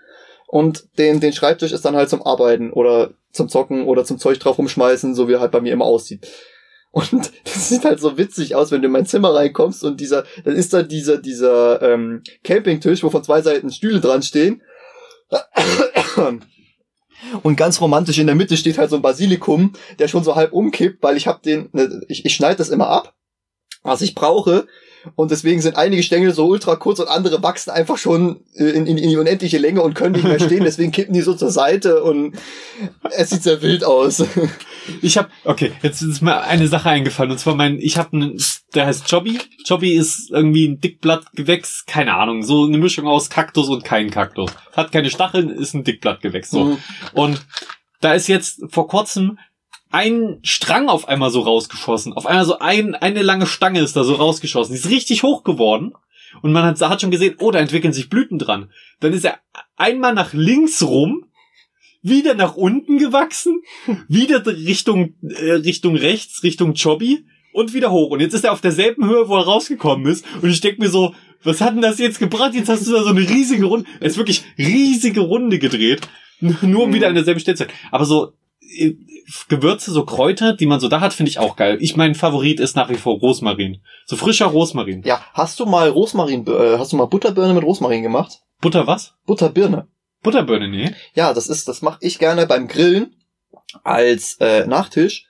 Und den, den Schreibtisch ist dann halt zum Arbeiten oder zum Zocken oder zum Zeug drauf rumschmeißen, so wie er halt bei mir immer aussieht. Und das sieht halt so witzig aus, wenn du in mein Zimmer reinkommst und dieser, dann ist da dieser, dieser ähm, Campingtisch, wo von zwei Seiten Stühle dran stehen. Und ganz romantisch in der Mitte steht halt so ein Basilikum, der schon so halb umkippt, weil ich hab den, ne, ich, ich schneide das immer ab, was ich brauche. Und deswegen sind einige Stängel so ultra kurz und andere wachsen einfach schon äh, in, in, in die unendliche Länge und können nicht mehr stehen. Deswegen kippen die so zur Seite und es sieht sehr wild aus. Ich habe okay, jetzt ist mir eine Sache eingefallen und zwar mein, ich habe einen, der heißt Jobby. Jobby ist irgendwie ein Dickblattgewächs, keine Ahnung, so eine Mischung aus Kaktus und kein Kaktus. Hat keine Stacheln, ist ein Dickblattgewächs. So. Mhm. Und da ist jetzt vor kurzem ein Strang auf einmal so rausgeschossen. Auf einmal so ein, eine lange Stange ist da so rausgeschossen. Die ist richtig hoch geworden. Und man hat, hat schon gesehen, oh, da entwickeln sich Blüten dran. Dann ist er einmal nach links rum, wieder nach unten gewachsen, wieder Richtung, äh, Richtung rechts, Richtung Chobby und wieder hoch. Und jetzt ist er auf derselben Höhe, wo er rausgekommen ist. Und ich denke mir so, was hat denn das jetzt gebracht? Jetzt hast du da so eine riesige Runde, er ist wirklich riesige Runde gedreht. Nur um wieder an derselben Stelle zu sein. Aber so, Gewürze, so Kräuter, die man so da hat, finde ich auch geil. Ich mein Favorit ist nach wie vor Rosmarin. So frischer Rosmarin. Ja, hast du mal Rosmarin, äh, hast du mal Butterbirne mit Rosmarin gemacht? Butter was? Butterbirne. Butterbirne, nee. Ja, das ist, das mache ich gerne beim Grillen als äh, Nachtisch.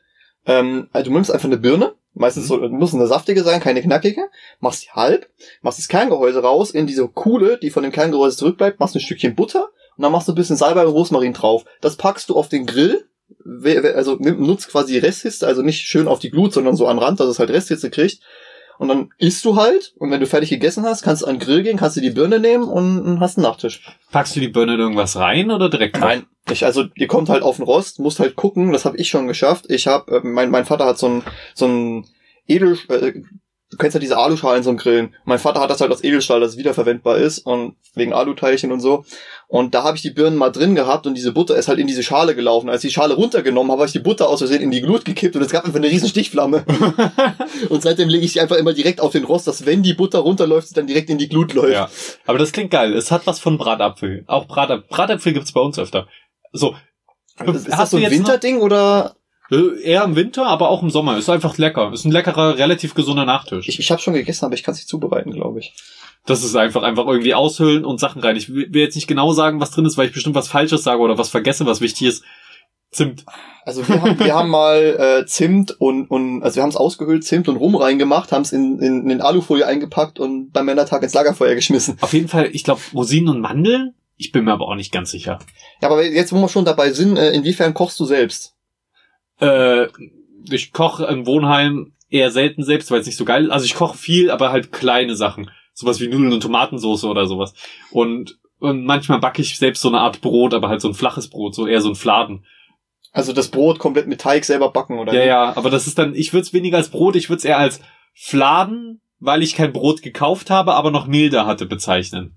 Ähm, also du nimmst einfach eine Birne, Meistens Mhm. so, muss eine saftige sein, keine knackige. Machst sie halb, machst das Kerngehäuse raus, in diese Kuhle, die von dem Kerngehäuse zurückbleibt, machst ein Stückchen Butter und dann machst du ein bisschen Salbei und Rosmarin drauf. Das packst du auf den Grill, also nutzt quasi Resthitze, also nicht schön auf die Glut, sondern so an Rand, dass es halt Resthitze kriegt. Und dann isst du halt, und wenn du fertig gegessen hast, kannst du an den Grill gehen, kannst du die Birne nehmen und hast einen Nachtisch. Packst du die Birne in irgendwas rein oder direkt? drauf? Nein, ich, also ihr kommt halt auf den Rost, musst halt gucken, das habe ich schon geschafft. Ich habe, äh, mein, mein Vater hat so ein, so ein Edel, äh, du kennst ja diese Aluschalen zum Grillen. Mein Vater hat das halt aus Edelstahl, das wiederverwendbar ist und wegen Aluteilchen und so. Und da habe ich die Birnen mal drin gehabt und diese Butter ist halt in diese Schale gelaufen. Als ich die Schale runtergenommen habe, habe ich die Butter aus Versehen in die Glut gekippt und es gab einfach eine riesen Stichflamme. und seitdem lege ich sie einfach immer direkt auf den Rost, dass wenn die Butter runterläuft, sie dann direkt in die Glut läuft. Ja, aber das klingt geil. Es hat was von Bratapfel. Auch Brat Bratapfel gibt's bei uns öfter. So, Ist das Hast so du ein noch- Winterding oder? Äh, eher im Winter, aber auch im Sommer. Ist einfach lecker. Ist ein leckerer, relativ gesunder Nachtisch. Ich, ich habe schon gegessen, aber ich kann es nicht zubereiten, glaube ich. Das ist einfach, einfach irgendwie aushöhlen und Sachen rein. Ich will jetzt nicht genau sagen, was drin ist, weil ich bestimmt was Falsches sage oder was vergesse, was wichtig ist. Zimt. Also wir haben, wir haben mal äh, Zimt und, und also wir haben es ausgehöhlt, Zimt und Rum reingemacht, haben es in, in, in Alufolie eingepackt und beim Männertag ins Lagerfeuer geschmissen. Auf jeden Fall, ich glaube, Rosinen und Mandeln. Ich bin mir aber auch nicht ganz sicher. Ja, aber jetzt, wo wir schon dabei sind, äh, inwiefern kochst du selbst? Äh, ich koche im Wohnheim eher selten selbst, weil es nicht so geil ist. Also ich koche viel, aber halt kleine Sachen. Sowas wie Nudeln und Tomatensauce oder sowas. Und, und manchmal backe ich selbst so eine Art Brot, aber halt so ein flaches Brot, so eher so ein Fladen. Also das Brot komplett mit Teig selber backen oder? Ja, wie? ja, aber das ist dann, ich würde es weniger als Brot, ich würde es eher als Fladen, weil ich kein Brot gekauft habe, aber noch Mehl da hatte, bezeichnen.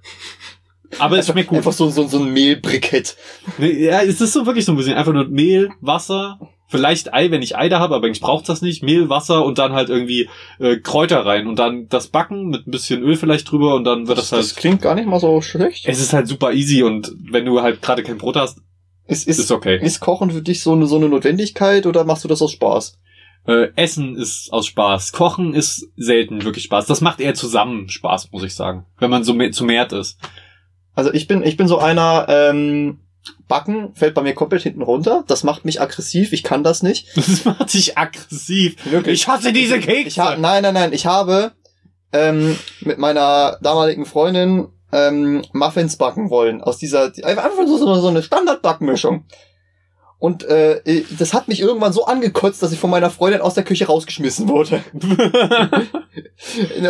Aber es schmeckt gut. Einfach so, so, so ein Mehlbrikett. Ja, es ist so wirklich so ein bisschen einfach nur Mehl, Wasser, vielleicht Ei, wenn ich Ei da habe, aber eigentlich braucht das nicht. Mehl, Wasser und dann halt irgendwie äh, Kräuter rein und dann das Backen mit ein bisschen Öl vielleicht drüber und dann wird das, Das, halt. das klingt gar nicht mal so schlecht. es ist halt super easy und wenn du halt gerade kein Brot hast, Es ist, ist, okay. ist Kochen für dich so eine, so eine Notwendigkeit oder machst du das aus Spaß? Äh, Essen ist aus Spaß. Kochen ist selten wirklich Spaß. Das macht eher zusammen Spaß, muss ich sagen. Wenn man so mehr, zu mehrt ist. Also ich bin, ich bin so einer, ähm, Backen fällt bei mir komplett hinten runter. Das macht mich aggressiv. Ich kann das nicht. Das macht dich aggressiv. Ich hasse diese Kekse. Ich ha nein, nein, nein. Ich habe ähm, mit meiner damaligen Freundin ähm, Muffins backen wollen. Aus dieser, einfach so, so, so eine Standardbackmischung. Und äh, das hat mich irgendwann so angekotzt, dass ich von meiner Freundin aus der Küche rausgeschmissen wurde.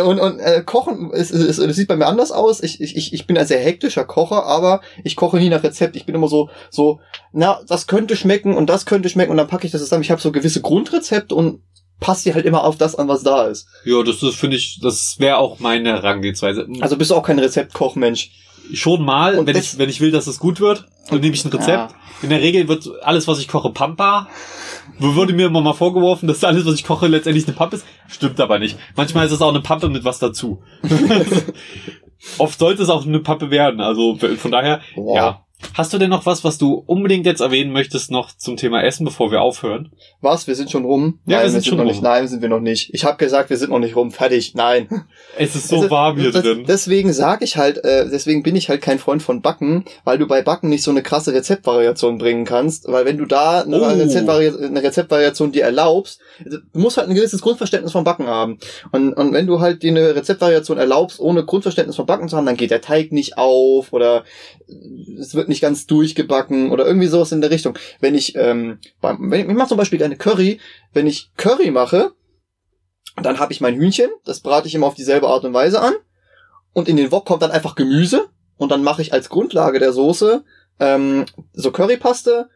Und, und äh, Kochen, es, es, es sieht bei mir anders aus. Ich, ich, ich bin ein sehr hektischer Kocher, aber ich koche nie nach Rezept. Ich bin immer so, so, na, das könnte schmecken und das könnte schmecken und dann packe ich das zusammen. Ich habe so gewisse Grundrezepte und passe die halt immer auf das an, was da ist. ja, das ist, finde ich, das wäre auch meine Herangehensweise. Also bist du auch kein Rezeptkochmensch. Schon mal, Und wenn ich, wenn ich will, dass es gut wird, dann nehme ich ein Rezept. Ja. In der Regel wird alles, was ich koche, Pampa. Wo Wurde mir immer mal vorgeworfen, dass alles, was ich koche, letztendlich eine Pampe ist. Stimmt aber nicht. Manchmal ist es auch eine Pampe mit was dazu. Oft sollte es auch eine Pappe werden. Also von daher, Wow. ja. Hast du denn noch was, was du unbedingt jetzt erwähnen möchtest, noch zum Thema Essen, bevor wir aufhören? Was? Wir sind schon rum? Ja, Nein, wir sind schon noch rum. nicht. Nein, sind wir noch nicht. Ich habe gesagt, wir sind noch nicht rum. Fertig. Nein. Es ist so Also, warm hier das, drin. Deswegen sage ich halt, äh, deswegen bin ich halt kein Freund von Backen, weil du bei Backen nicht so eine krasse Rezeptvariation bringen kannst, weil wenn du da eine, Oh. Rezeptvari eine Rezeptvariation dir erlaubst, also, du musst halt ein gewisses Grundverständnis von Backen haben. Und, und wenn du halt dir eine Rezeptvariation erlaubst, ohne Grundverständnis von Backen zu haben, dann geht der Teig nicht auf oder es wird nicht ganz durchgebacken oder irgendwie sowas in der Richtung. Wenn ich, ähm, wenn ich, ich mache zum Beispiel eine Curry, wenn ich Curry mache, dann habe ich mein Hühnchen, das brate ich immer auf dieselbe Art und Weise an. Und in den Wok kommt dann einfach Gemüse. Und dann mache ich als Grundlage der Soße ähm, so Currypaste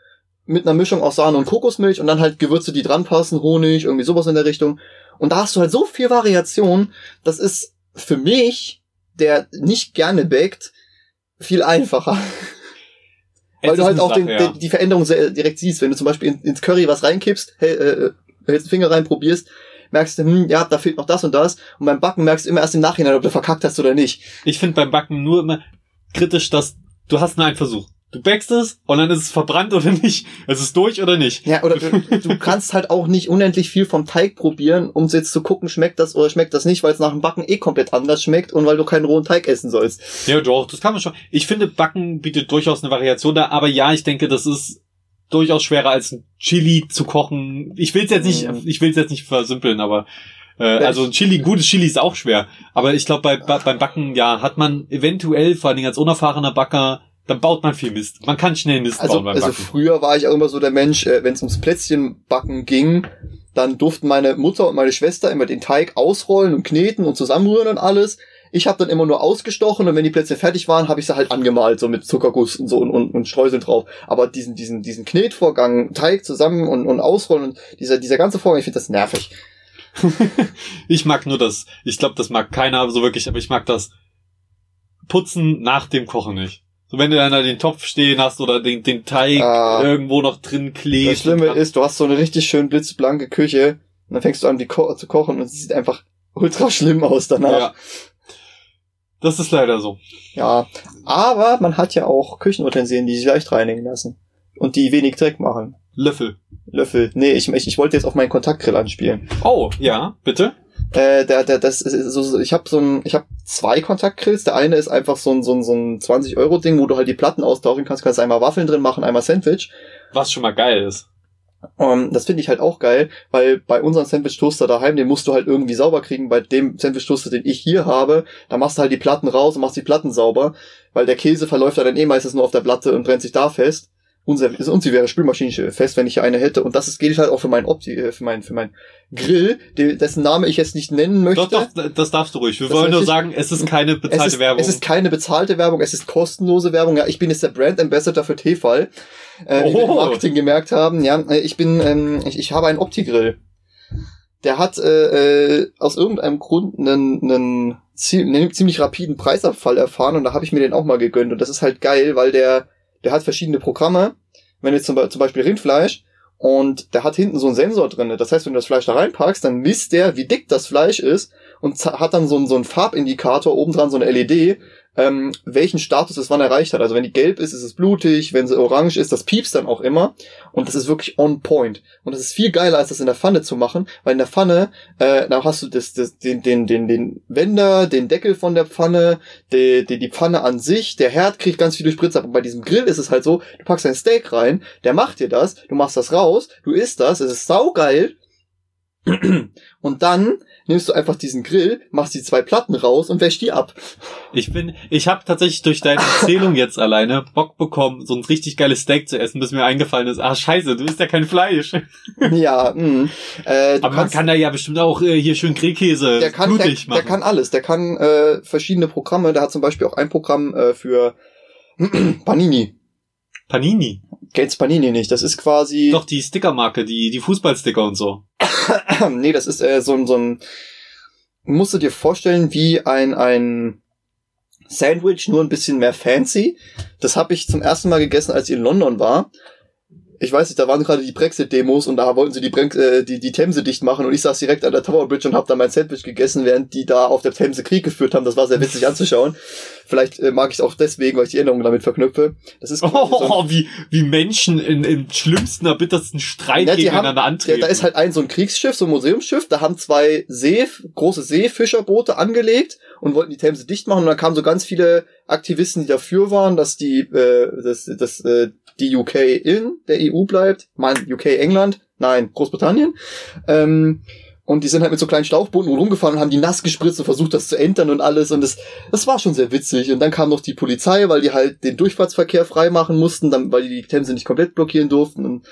mit einer Mischung aus Sahne und Kokosmilch und dann halt Gewürze, die dran passen, Honig, irgendwie sowas in der Richtung. Und da hast du halt so viel Variation. Das ist für mich, der nicht gerne backt, viel einfacher. Weil du halt auch den, Sache, ja. den, die Veränderung sehr direkt siehst. Wenn du zum Beispiel in, ins Curry was reinkippst, hel- äh, hältst den Finger rein, probierst, merkst du, hm, ja, da fehlt noch das und das. Und beim Backen merkst du immer erst im Nachhinein, ob du verkackt hast oder nicht. Ich finde beim Backen nur immer kritisch, dass du hast nur einen Versuch. Du backst es und dann ist es verbrannt oder nicht. Es ist durch oder nicht. Ja, oder du, du kannst halt auch nicht unendlich viel vom Teig probieren, um jetzt zu gucken, schmeckt das oder schmeckt das nicht, weil es nach dem Backen eh komplett anders schmeckt und weil du keinen rohen Teig essen sollst. Ja, doch, das kann man schon. Ich finde, Backen bietet durchaus eine Variation da, aber ja, ich denke, das ist durchaus schwerer als ein Chili zu kochen. Ich will es jetzt nicht, ich will es jetzt nicht versimpeln, aber äh, also ein Chili, gutes Chili ist auch schwer. Aber ich glaube, bei, bei, beim Backen, ja, hat man eventuell, vor allen Dingen als unerfahrener Backer, dann baut man viel Mist. Man kann schnell Mist Also, bauen beim also Backen. früher war ich auch immer so der Mensch, äh, wenn es ums Plätzchenbacken ging, dann durften meine Mutter und meine Schwester immer den Teig ausrollen und kneten und zusammenrühren und alles. Ich habe dann immer nur ausgestochen und wenn die Plätzchen fertig waren, habe ich sie halt angemalt, so mit Zuckerguss und so und, und, und Streuseln drauf. Aber diesen, diesen, diesen Knetvorgang, Teig zusammen und, und ausrollen und dieser, dieser ganze Vorgang, ich finde das nervig. Ich mag nur das, ich glaube, das mag keiner so wirklich, aber ich mag das Putzen nach dem Kochen nicht. So wenn du dann da den Topf stehen hast oder den, den Teig Ah. irgendwo noch drin klebt. Das Schlimme ist, du hast so eine richtig schön blitzblanke Küche und dann fängst du an, die ko zu kochen und es sieht einfach ultra schlimm aus danach. Ja. Das ist leider so. Ja, aber man hat ja auch Küchenutensilien, die sich leicht reinigen lassen. Und die wenig Dreck machen. Löffel. Löffel. Nee, ich, ich, ich wollte jetzt auf meinen Kontaktgrill anspielen. Oh, ja, bitte. Äh, der, der, das ist so, ich habe so ein, ich habe zwei Kontaktgrills. Der eine ist einfach so ein, so ein, so ein 20-Euro-Ding, wo du halt die Platten austauschen kannst. Kannst einmal Waffeln drin machen, einmal Sandwich. Was schon mal geil ist. Um, das finde ich halt auch geil, weil bei unserem Sandwich-Toaster daheim, den musst du halt irgendwie sauber kriegen. Bei dem Sandwich-Toaster, den ich hier habe, da machst du halt die Platten raus und machst die Platten sauber, weil der Käse verläuft ja dann eh meistens nur auf der Platte und brennt sich da fest. Unser, und sie wäre Spülmaschine fest, wenn ich hier eine hätte. Und das ist, geht halt auch für meinen Opti, äh, für meinen, für meinen Grill, de- dessen Name ich jetzt nicht nennen möchte. Doch, doch, das darfst du ruhig. Wir Das wollen nur sagen, es ist keine es bezahlte ist, Werbung. Es ist keine bezahlte Werbung, es ist kostenlose Werbung. Ja, ich bin jetzt der Brand Ambassador für Tefal. Äh, wie wir im Oh. Marketing gemerkt haben. Ja, äh, ich bin, ähm, ich, ich habe einen Opti-Grill. Der hat äh, äh, aus irgendeinem Grund einen, einen, einen ziemlich rapiden Preisabfall erfahren und da habe ich mir den auch mal gegönnt. Und das ist halt geil, weil der, der hat verschiedene Programme. Wenn jetzt zum, zum Beispiel Rindfleisch und der hat hinten so einen Sensor drinne. Das heißt, wenn du das Fleisch da reinpackst, dann misst der, wie dick das Fleisch ist und hat dann so einen, so einen Farbindikator oben dran, so eine LED, ähm, welchen Status es wann erreicht hat. Also wenn die gelb ist, ist es blutig, wenn sie orange ist, das piepst dann auch immer. Und das ist wirklich on point. Und das ist viel geiler, als das in der Pfanne zu machen, weil in der Pfanne, äh, da hast du das, das, den, den, den, den Wender, den Deckel von der Pfanne, die, die, die Pfanne an sich, der Herd kriegt ganz viel Spritz ab. Und bei diesem Grill ist es halt so, du packst ein Steak rein, der macht dir das, du machst das raus, du isst das, es ist saugeil. Und dann nimmst du einfach diesen Grill, machst die zwei Platten raus und wäschst die ab. Ich bin, ich habe tatsächlich durch deine Erzählung jetzt alleine Bock bekommen, so ein richtig geiles Steak zu essen, bis mir eingefallen ist, ah scheiße, du isst ja kein Fleisch. ja, mh. Äh, du Aber man kannst- kann da ja bestimmt auch äh, hier schön Grillkäse der kann, der, blutig der machen. kann alles. Der kann äh, verschiedene Programme. Der hat zum Beispiel auch ein Programm äh, für Panini. Panini. Kennst Panini nicht? Das ist quasi. Doch, die Stickermarke, die, die Fußballsticker und so. nee, das ist äh, so, ein- so ein. Musst du dir vorstellen, wie ein, ein Sandwich, nur ein bisschen mehr fancy. Das habe ich zum ersten Mal gegessen, als ich in London war. Ich weiß nicht, da waren gerade die Brexit-Demos und da wollten sie die, Brenk äh, die, die Themse dicht machen und ich saß direkt an der Tower Bridge und habe da mein Sandwich gegessen, während die da auf der Themse Krieg geführt haben. Das war sehr witzig anzuschauen. Vielleicht äh, mag ich es auch deswegen, weil ich die Erinnerungen damit verknüpfe. Das ist so ein- Oh, wie, wie Menschen in, im schlimmsten, erbittersten Streit Ja, gegeneinander haben, antreten. Ja, da ist halt ein so ein Kriegsschiff, so ein Museumsschiff, da haben zwei See, große Seefischerboote angelegt und wollten die Themse dicht machen und dann kamen so ganz viele Aktivisten, die dafür waren, dass die, äh, dass, dass äh, die UK in der EU bleibt. Mein UK England, nein, Großbritannien. Ähm, und die sind halt mit so kleinen Schlauchbooten rumgefahren und haben die nass gespritzt und versucht, das zu entern und alles. Und das, das war schon sehr witzig. Und dann kam noch die Polizei, weil die halt den Durchfahrtsverkehr freimachen mussten, dann, weil die die Themse nicht komplett blockieren durften. Und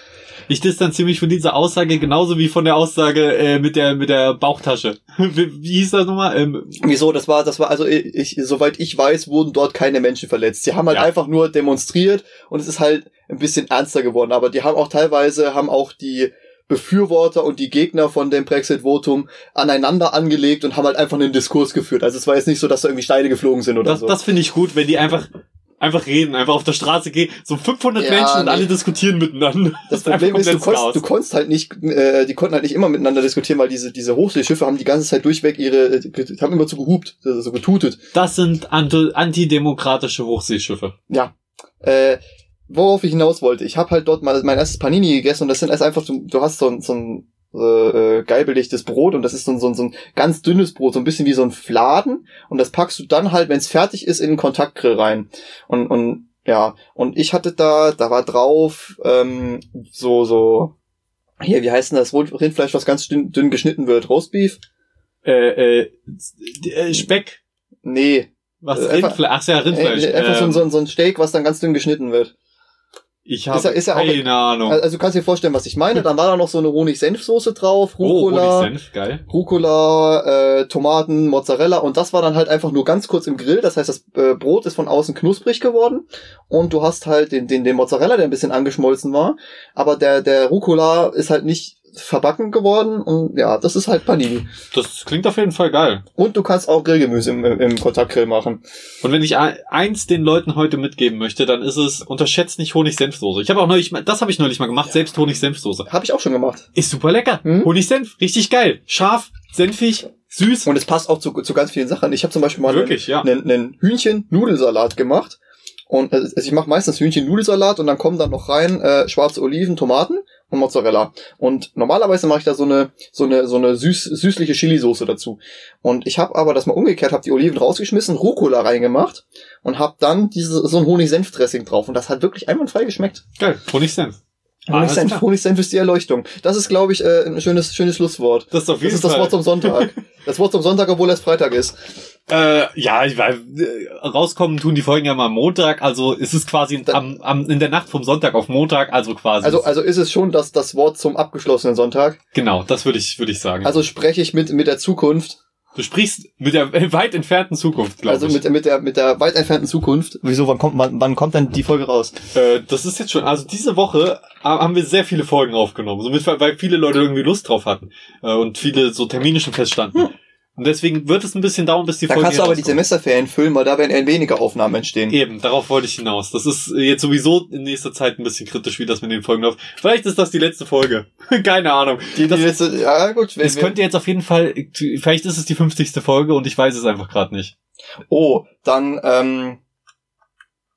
Ich distanziere mich von dieser Aussage genauso wie von der Aussage äh, mit der mit der Bauchtasche. wie, wie hieß das nochmal? Ähm, Wieso? Das war, das war, also ich, soweit ich weiß, wurden dort keine Menschen verletzt. Sie haben halt Ja. einfach nur demonstriert und es ist halt ein bisschen ernster geworden. Aber die haben auch teilweise, haben auch die Befürworter und die Gegner von dem Brexit-Votum aneinander angelegt und haben halt einfach einen Diskurs geführt. Also es war jetzt nicht so, dass da irgendwie Steine geflogen sind oder das so. das finde ich gut, wenn die einfach einfach reden, einfach auf der Straße gehen, so 500 Ja, Menschen und nee. alle diskutieren miteinander. das einfach Problem ist, du konntest, du konntest halt nicht, äh, die konnten halt nicht immer miteinander diskutieren, weil diese, diese Hochseeschiffe haben die ganze Zeit durchweg ihre, äh, haben immer zu gehupt, also so getutet. Das sind anti- antidemokratische Hochseeschiffe. Ja. Äh, worauf ich hinaus wollte, ich habe halt dort mal mein erstes Panini gegessen und das sind erst einfach, du, du hast so ein, so ein äh, äh, geilbelegtes Brot und das ist so ein, so, ein, so ein ganz dünnes Brot, so ein bisschen wie so ein Fladen und das packst du dann halt, wenn es fertig ist, in den Kontaktgrill rein. Und, und Ja, und ich hatte da, da war drauf, ähm, so, so, hier, wie heißt denn das Rindfleisch, was ganz dünn, dünn geschnitten wird? Roastbeef? Äh, äh, äh, Speck. Nee. Was? Äh, Rindfleisch. Ach ja, Rindfleisch. Äh, einfach so, Ähm, so, ein- so ein Steak, was dann ganz dünn geschnitten wird. Ich habe ist ja- ist ja auch- keine Ahnung. Also du kannst dir vorstellen, was ich meine. Dann war da noch so eine Honig-Senf-Soße drauf, oh, Rucola, Honigsenf, geil. Rucola, äh, Tomaten, Mozzarella und das war dann halt einfach nur ganz kurz im Grill. Das heißt, das äh, Brot ist von außen knusprig geworden und du hast halt den, den, den Mozzarella, der ein bisschen angeschmolzen war, aber der, der Rucola ist halt nicht verbacken geworden und ja, das ist halt Panini. Das klingt auf jeden Fall geil. Und du kannst auch Grillgemüse im, im, Kontaktgrill machen. Und wenn ich ein- eins den Leuten heute mitgeben möchte, dann ist es, unterschätzt nicht Honig-Senfsoße. Ich habe auch neulich, mal- das habe ich neulich mal gemacht, selbst Honig-Senfsoße. Habe ich auch schon gemacht. Ist super lecker. Hm? Honig-Senf, richtig geil. Scharf, senfig, süß. Und es passt auch zu, zu ganz vielen Sachen. Ich habe zum Beispiel mal Wirklich, ja. einen, einen Hühnchen-Nudelsalat gemacht. Und äh, also ich mache meistens Hühnchen-Nudelsalat und dann kommen dann noch rein äh, schwarze Oliven, Tomaten und Mozzarella. Und normalerweise mache ich da so eine so eine so eine süß, süßliche Chili-Soße dazu. Und ich habe aber das mal umgekehrt, habe die Oliven rausgeschmissen, Rucola reingemacht und habe dann diese so ein Honig-Senf-Dressing drauf. Und das hat wirklich einwandfrei geschmeckt. Geil. Honig-Senf. Alles Honig-Senf, klar. Honig-Senf ist die Erleuchtung. Das ist, glaube ich, äh, ein schönes schönes Schlusswort. Das ist auf Das jeden ist das Fall. Wort zum Sonntag. Das Wort zum Sonntag, obwohl es Freitag ist. Äh, ja, ich weiß, äh, rauskommen tun die Folgen ja mal am Montag, also ist es quasi Dann- am, am, in der Nacht vom Sonntag auf Montag, also quasi. Also, also ist es schon das, das Wort zum abgeschlossenen Sonntag. genau, das würde ich, würde ich sagen. Also spreche ich mit, mit der Zukunft. Du sprichst mit der weit entfernten Zukunft, glaube Also ich. mit, mit der, mit der weit entfernten Zukunft. Wieso, wann kommt, wann, wann kommt denn die Folge raus? äh, das ist jetzt schon, also diese Woche ha- haben wir sehr viele Folgen aufgenommen, somit, weil viele Leute irgendwie Lust drauf hatten äh, und viele so Termine schon feststanden. Und deswegen wird es ein bisschen dauern, bis die Da Folge kannst du aber die. Semesterferien füllen, weil da werden eher weniger Aufnahmen entstehen. Eben, darauf wollte ich hinaus. Das ist jetzt sowieso in nächster Zeit ein bisschen kritisch, wie das mit den Folgen läuft. Vielleicht ist das die letzte Folge. Keine Ahnung. Die, die das, letzte, ja gut. wenn es könnte jetzt auf jeden Fall, vielleicht ist es die 50. Folge und ich weiß es einfach gerade nicht. oh, dann, ähm,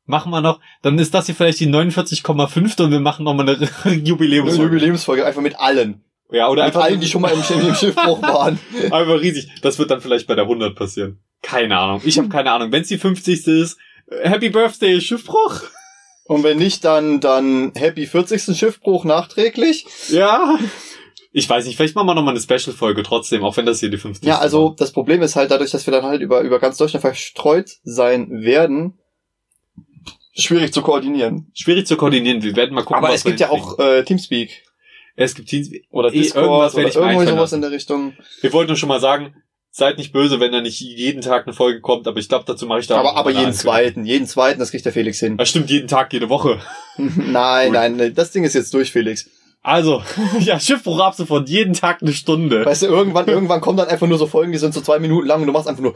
Machen wir noch, dann ist das hier vielleicht die 49,5 und wir machen noch mal eine eine Jubiläumsfolge. Jubiläumsfolge, einfach mit allen. Ja, oder Mit einfach, allen, die schon mal im, im Schiffbruch waren. einfach riesig. Das wird dann vielleicht bei der 100 passieren. Keine Ahnung. Ich habe keine Ahnung. Wenn es die 50. ist, Happy Birthday, Schiffbruch. Und wenn nicht, dann, dann Happy 40. Schiffbruch nachträglich. Ja. Ich weiß nicht, vielleicht machen wir noch mal eine Special-Folge trotzdem, auch wenn das hier die 50. Ja, also war. das Problem ist halt dadurch, dass wir dann halt über, über ganz Deutschland verstreut sein werden, schwierig zu koordinieren. Schwierig zu koordinieren. Wir werden mal gucken, Aber es gibt ja auch äh, Teamspeak Es gibt Teams oder Eh, Discord irgendwas oder werde ich mir irgendwie sowas in der Richtung. Wir wollten nur schon mal sagen, seid nicht böse, wenn da nicht jeden Tag eine Folge kommt, aber ich glaube, dazu mache ich da aber aber jeden zweiten, jeden zweiten, das kriegt der Felix hin. Das stimmt, jeden Tag, jede Woche. nein, Gut. nein, nein, das Ding ist jetzt durch, Felix. Also, ja, Schiffbruch ab sofort, jeden Tag eine Stunde. Weißt du, irgendwann, irgendwann kommen dann einfach nur so Folgen, die sind so zwei Minuten lang und du machst einfach nur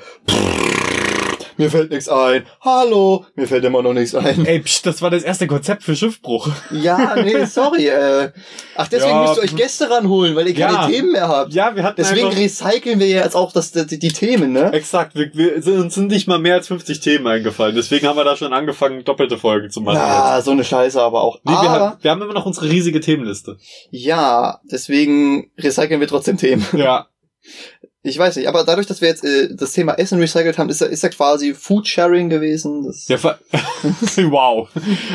mir fällt nichts ein. Hallo, mir fällt immer noch nichts ein. Ey, pst, das war das erste Konzept für Schiffbruch. Ja, nee, sorry. Äh, ach, deswegen Ja. müsst ihr euch Gäste ranholen, weil ihr keine Ja. Themen mehr habt. Ja, wir hatten Deswegen einfach... recyceln wir jetzt auch das, die, die Themen, ne? Exakt, wir, wir sind, uns sind nicht mal mehr als 50 Themen eingefallen. Deswegen haben wir da schon angefangen, doppelte Folgen zu machen. Ja, so eine Scheiße aber auch. Nee, wir, aber, haben, wir haben immer noch unsere riesige Themenliste. ja, deswegen recyceln wir trotzdem Themen. Ja. Ich weiß nicht, aber dadurch, dass wir jetzt äh, das Thema Essen recycelt haben, ist ja, ist ja quasi Food-Sharing gewesen. Das, Ja, wow.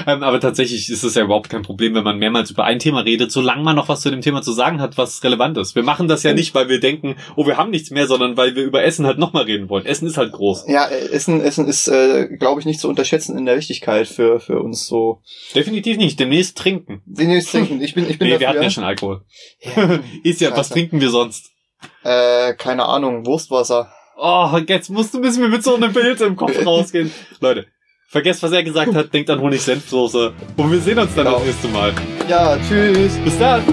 Ähm, aber tatsächlich ist es ja überhaupt kein Problem, wenn man mehrmals über ein Thema redet, solange man noch was zu dem Thema zu sagen hat, was relevant ist. Wir machen das ja nicht, weil wir denken, oh, wir haben nichts mehr, sondern weil wir über Essen halt nochmal reden wollen. Essen ist halt groß. ja, äh, Essen, Essen ist, äh, glaube ich, nicht zu unterschätzen in der Wichtigkeit für, für uns so. Definitiv nicht. Demnächst trinken. Jetzt trinken. Ich bin, ich bin Nee, wir dafür. hatten ja schon Alkohol. Ja. Ist ja, was Scheiße. trinken wir sonst? Äh, keine Ahnung, Wurstwasser. Oh, jetzt musst du müssen wir mit so einem Bild im Kopf rausgehen. Leute, vergesst, was er gesagt hat, denkt an Honig-Senfsoße. Und wir sehen uns dann Genau. das nächste Mal. Ja, tschüss. Bis dann.